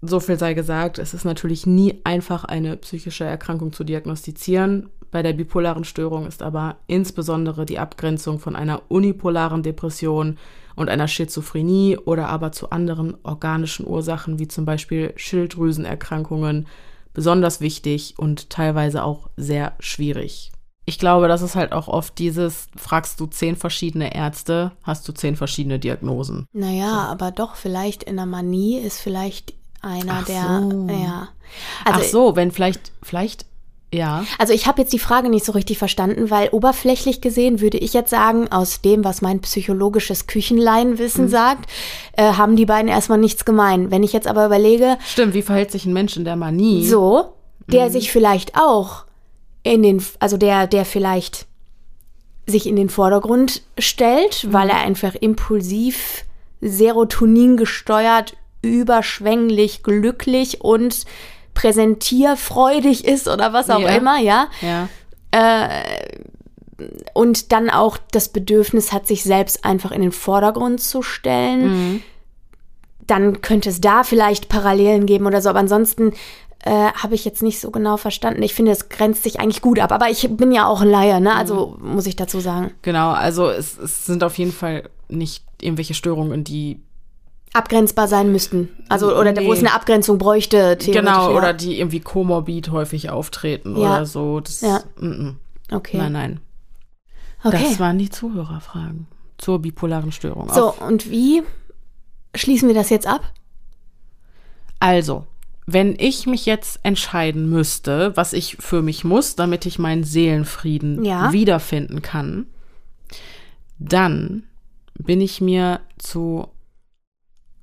so viel sei gesagt, es ist natürlich nie einfach, eine psychische Erkrankung zu diagnostizieren. Bei der bipolaren Störung ist aber insbesondere die Abgrenzung von einer unipolaren Depression und einer Schizophrenie oder aber zu anderen organischen Ursachen wie zum Beispiel Schilddrüsenerkrankungen besonders wichtig und teilweise auch sehr schwierig ich glaube, das ist halt auch oft dieses, fragst du zehn verschiedene Ärzte, hast du zehn verschiedene Diagnosen. Naja, so. aber doch, vielleicht in der Manie ist vielleicht einer, Ach der, so. ja. Also, Ach so, wenn vielleicht, vielleicht ja. Also ich habe jetzt die Frage nicht so richtig verstanden, weil oberflächlich gesehen würde ich jetzt sagen, aus dem, was mein psychologisches Küchenleinwissen mhm. sagt, äh, haben die beiden erstmal nichts gemein. Wenn ich jetzt aber überlege. Stimmt, wie verhält sich ein Mensch in der Manie? So, der mhm. sich vielleicht auch in den, also der, der vielleicht sich in den Vordergrund stellt, mhm. weil er einfach impulsiv, Serotonin gesteuert, überschwänglich, glücklich und präsentierfreudig ist oder was auch ja. immer, ja. ja. Äh, und dann auch das Bedürfnis hat, sich selbst einfach in den Vordergrund zu stellen. Mhm. Dann könnte es da vielleicht Parallelen geben oder so, aber ansonsten äh, habe ich jetzt nicht so genau verstanden. Ich finde, es grenzt sich eigentlich gut ab, aber ich bin ja auch ein Laie, ne? Also mhm. muss ich dazu sagen. Genau, also es, es sind auf jeden Fall nicht irgendwelche Störungen, die abgrenzbar sein müssten. Also oder nee. wo es eine Abgrenzung bräuchte, theoretisch. Genau, ja. oder die irgendwie komorbid häufig auftreten ja. oder so. Das, ja. M -m. Okay. Nein, nein. Okay. Das waren die Zuhörerfragen zur bipolaren Störung. So, Auf. und wie schließen wir das jetzt ab? Also, wenn ich mich jetzt entscheiden müsste, was ich für mich muss, damit ich meinen Seelenfrieden ja. wiederfinden kann, dann bin ich mir zu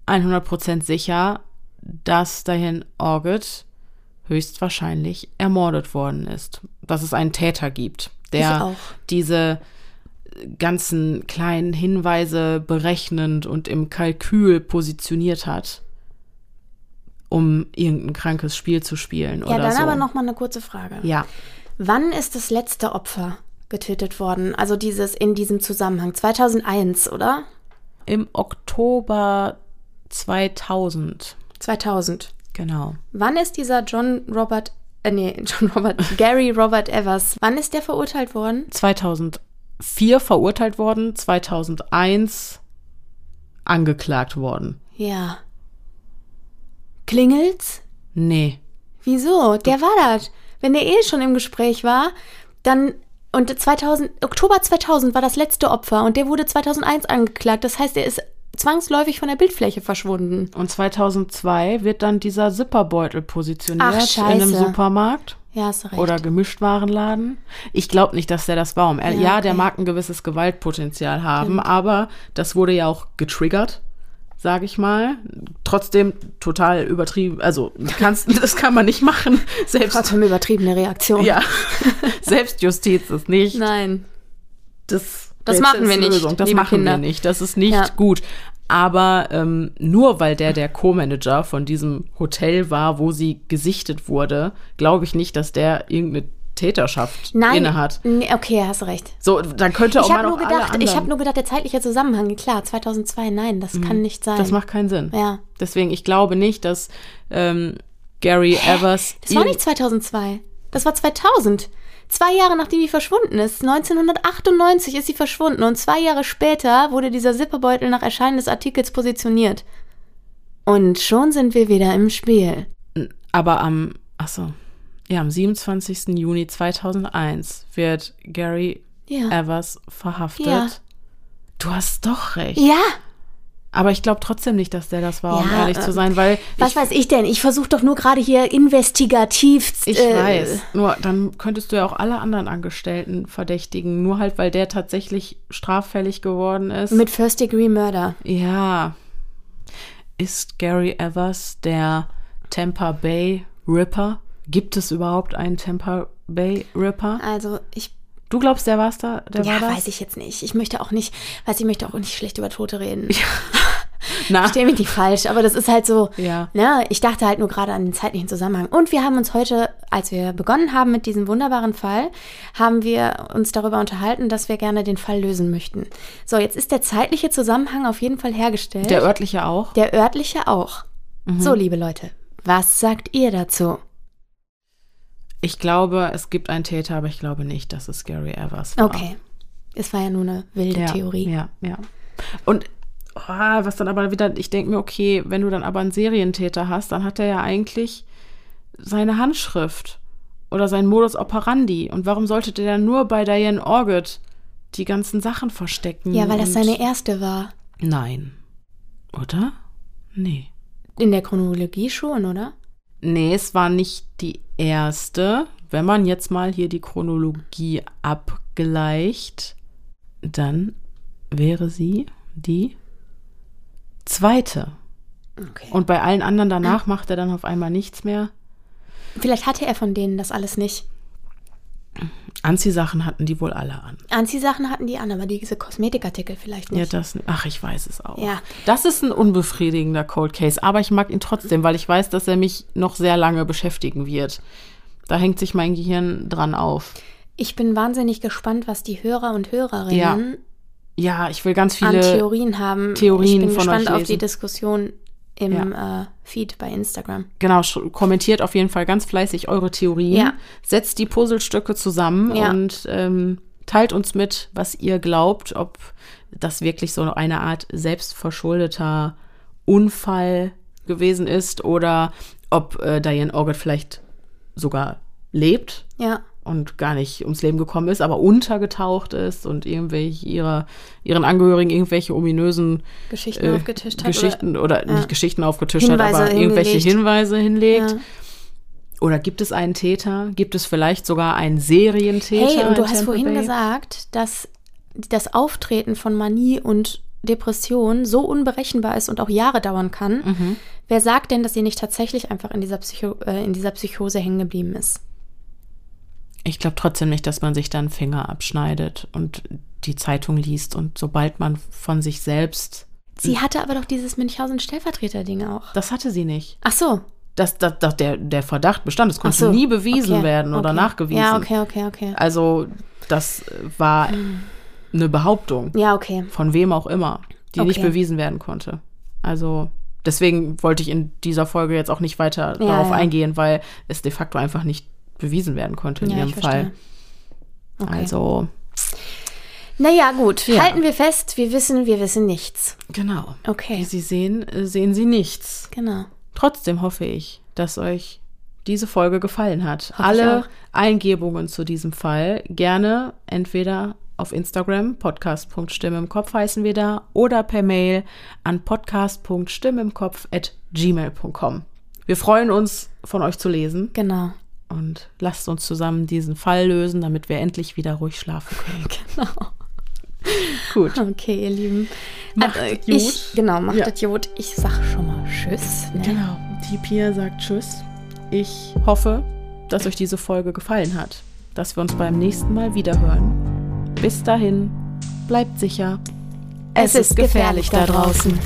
100% sicher, dass dahin Orgit höchstwahrscheinlich ermordet worden ist. Dass es einen Täter gibt, der diese ganzen kleinen Hinweise berechnend und im Kalkül positioniert hat um irgendein krankes Spiel zu spielen. Ja, oder dann so. aber noch mal eine kurze Frage. Ja. Wann ist das letzte Opfer getötet worden? Also dieses in diesem Zusammenhang 2001, oder? Im Oktober 2000. 2000. Genau. Wann ist dieser John Robert äh, nee, John Robert Gary Robert Evers, wann ist der verurteilt worden? 2004 verurteilt worden, 2001 angeklagt worden. Ja. Klingelt's? Nee. Wieso? Der war das. Wenn der eh schon im Gespräch war, dann und 2000 Oktober 2000 war das letzte Opfer und der wurde 2001 angeklagt. Das heißt, er ist zwangsläufig von der Bildfläche verschwunden. Und 2002 wird dann dieser Zipperbeutel positioniert Ach, in einem Supermarkt. Ja, hast recht. Oder Gemischtwarenladen. Ich glaube nicht, dass der das war. Ja, ja okay. der mag ein gewisses Gewaltpotenzial haben, Stimmt. aber das wurde ja auch getriggert sage ich mal. Trotzdem total übertrieben. Also kannst, das kann man nicht machen. Selbst Trotzdem übertriebene Reaktion. Ja. Selbstjustiz ist nicht. Nein. Das, das machen wir nicht. Lösung. Das machen Kinder. wir nicht. Das ist nicht ja. gut. Aber ähm, nur weil der der Co-Manager von diesem Hotel war, wo sie gesichtet wurde, glaube ich nicht, dass der irgendeine Täterschaft Nein, innehat. Nee, okay, hast recht. So, dann könnte auch ich mal noch gedacht, Ich habe nur gedacht, der zeitliche Zusammenhang, klar, 2002, nein, das mhm. kann nicht sein. Das macht keinen Sinn. Ja. Deswegen, ich glaube nicht, dass ähm, Gary? Evers... Das war nicht 2002, das war 2000. Zwei Jahre nachdem die verschwunden ist, 1998 ist sie verschwunden und zwei Jahre später wurde dieser Zipperbeutel nach Erscheinen des Artikels positioniert. Und schon sind wir wieder im Spiel. Aber am, ach so, ja, am 27. Juni 2001 wird Gary ja. Evers verhaftet. Ja. Du hast doch recht. Ja. Aber ich glaube trotzdem nicht, dass der das war, um Ja, ehrlich äh, zu sein, weil Was ich, weiß ich denn? Ich versuche doch nur gerade hier investigativ. ich äh, weiß. Nur dann könntest du ja auch alle anderen Angestellten verdächtigen, nur halt, weil der tatsächlich straffällig geworden ist. Mit First Degree Murder. ja. Ist Gary Evers der Tampa Bay Ripper? Gibt es überhaupt einen Tampa Bay Ripper? Also ich Du glaubst, der war's da? Der ja, war das? weiß ich jetzt nicht. Ich möchte auch nicht, weiß ich möchte auch nicht schlecht über Tote reden. Na, Versteh mich nicht falsch, aber das ist halt so. Ja. Ne, ich dachte halt nur gerade an den zeitlichen Zusammenhang. Und wir haben uns heute, als wir begonnen haben mit diesem wunderbaren Fall, haben wir uns darüber unterhalten, dass wir gerne den Fall lösen möchten. So, jetzt ist der zeitliche Zusammenhang auf jeden Fall hergestellt. der örtliche auch. Der örtliche auch. Mhm. So, liebe Leute, was sagt ihr dazu? Ich glaube, es gibt einen Täter, aber ich glaube nicht, dass es Gary Evers war. Okay. Es war ja nur eine wilde ja, Theorie. Ja, ja. Und oh, was dann aber wieder, ich denke mir, okay, wenn du dann aber einen Serientäter hast, dann hat er ja eigentlich seine Handschrift oder sein Modus operandi. Und warum sollte der dann nur bei Diane Orgid die ganzen Sachen verstecken? Ja, weil das seine erste war. Nein. Oder? Nee. In der Chronologie schon, oder? Nee, es war nicht die erste. Wenn man jetzt mal hier die Chronologie abgleicht, dann wäre sie die zweite. Okay. Und bei allen anderen danach macht er dann auf einmal nichts mehr. Vielleicht hatte er von denen das alles nicht. Anziehsachen hatten die wohl alle an. Anziehsachen hatten die an, aber diese Kosmetikartikel vielleicht Ja, nicht. das, ach, ich weiß es auch. Ja. Das ist ein unbefriedigender Cold Case, aber ich mag ihn trotzdem, weil ich weiß, dass er mich noch sehr lange beschäftigen wird. Da hängt sich mein Gehirn dran auf. Ich bin wahnsinnig gespannt, was die Hörer und Hörerinnen Ja, ich will ganz an viele Theorien haben. Theorien ich bin von gespannt euch auf die lesen. Diskussion im äh, Feed bei Instagram. Genau, kommentiert auf jeden Fall ganz fleißig eure Theorien. Ja. Setzt die Puzzlestücke zusammen Ja. und ähm, teilt uns mit, was ihr glaubt, ob das wirklich so eine Art selbstverschuldeter Unfall gewesen ist oder ob äh, Diane Orgid vielleicht sogar lebt Ja, und gar nicht ums Leben gekommen ist, aber untergetaucht ist und irgendwelche ihrer, ihren Angehörigen irgendwelche ominösen Geschichten äh, aufgetischt hat. Geschichten oder, ja. nicht Geschichten aufgetischt Hinweise hat, aber irgendwelche hingelegt. Hinweise hinlegt. Ja. Oder gibt es einen Täter? Gibt es vielleicht sogar einen Serientäter? Hey, und du hast Tampa vorhin Bay? gesagt, dass das Auftreten von Manie und Depression so unberechenbar ist und auch Jahre dauern kann. Mhm. Wer sagt denn, dass sie nicht tatsächlich einfach in dieser, Psycho äh, in dieser Psychose hängen geblieben ist? Ich glaube trotzdem nicht, dass man sich dann Finger abschneidet und die Zeitung liest und sobald man von sich selbst. Sie hatte aber doch dieses Münchhausen-Stellvertreter-Ding auch. Das hatte sie nicht. Ach so. Das, das, das, der, der Verdacht bestand. Es konnte so. nie bewiesen Okay, werden oder okay. nachgewiesen. Ja, okay, okay, okay. Also, das war eine Behauptung. Ja, okay. von wem auch immer, die nicht Okay. bewiesen werden konnte. Also deswegen wollte ich in dieser Folge jetzt auch nicht weiter Ja, darauf ja. eingehen, weil es de facto einfach nicht bewiesen werden konnte in Ja, ihrem Fall. Okay. Also Naja, gut. Ja. Halten wir fest, wir wissen, wir wissen nichts. genau. Okay. Wie Sie sehen, äh, sehen Sie nichts. Genau. Trotzdem hoffe ich, dass euch diese Folge gefallen hat. Hoffe Alle. Eingebungen zu diesem Fall gerne entweder auf Instagram, podcast.stimme im Kopf heißen wir da, oder per Mail an podcast.stimmimkopf.gmail.com. Wir freuen uns, von euch zu lesen Genau. Und lasst uns zusammen diesen Fall lösen, damit wir endlich wieder ruhig schlafen können. Genau. Gut. Okay, ihr Lieben. Macht Also, es gut. Ich, genau, macht Ja. gut. Ich sag schon mal Tschüss. Ne? Genau. Die Pia sagt Tschüss. Ich hoffe, dass euch diese Folge gefallen hat, dass wir uns beim nächsten Mal wieder hören. Bis dahin, bleibt sicher. Es ist gefährlich da draußen.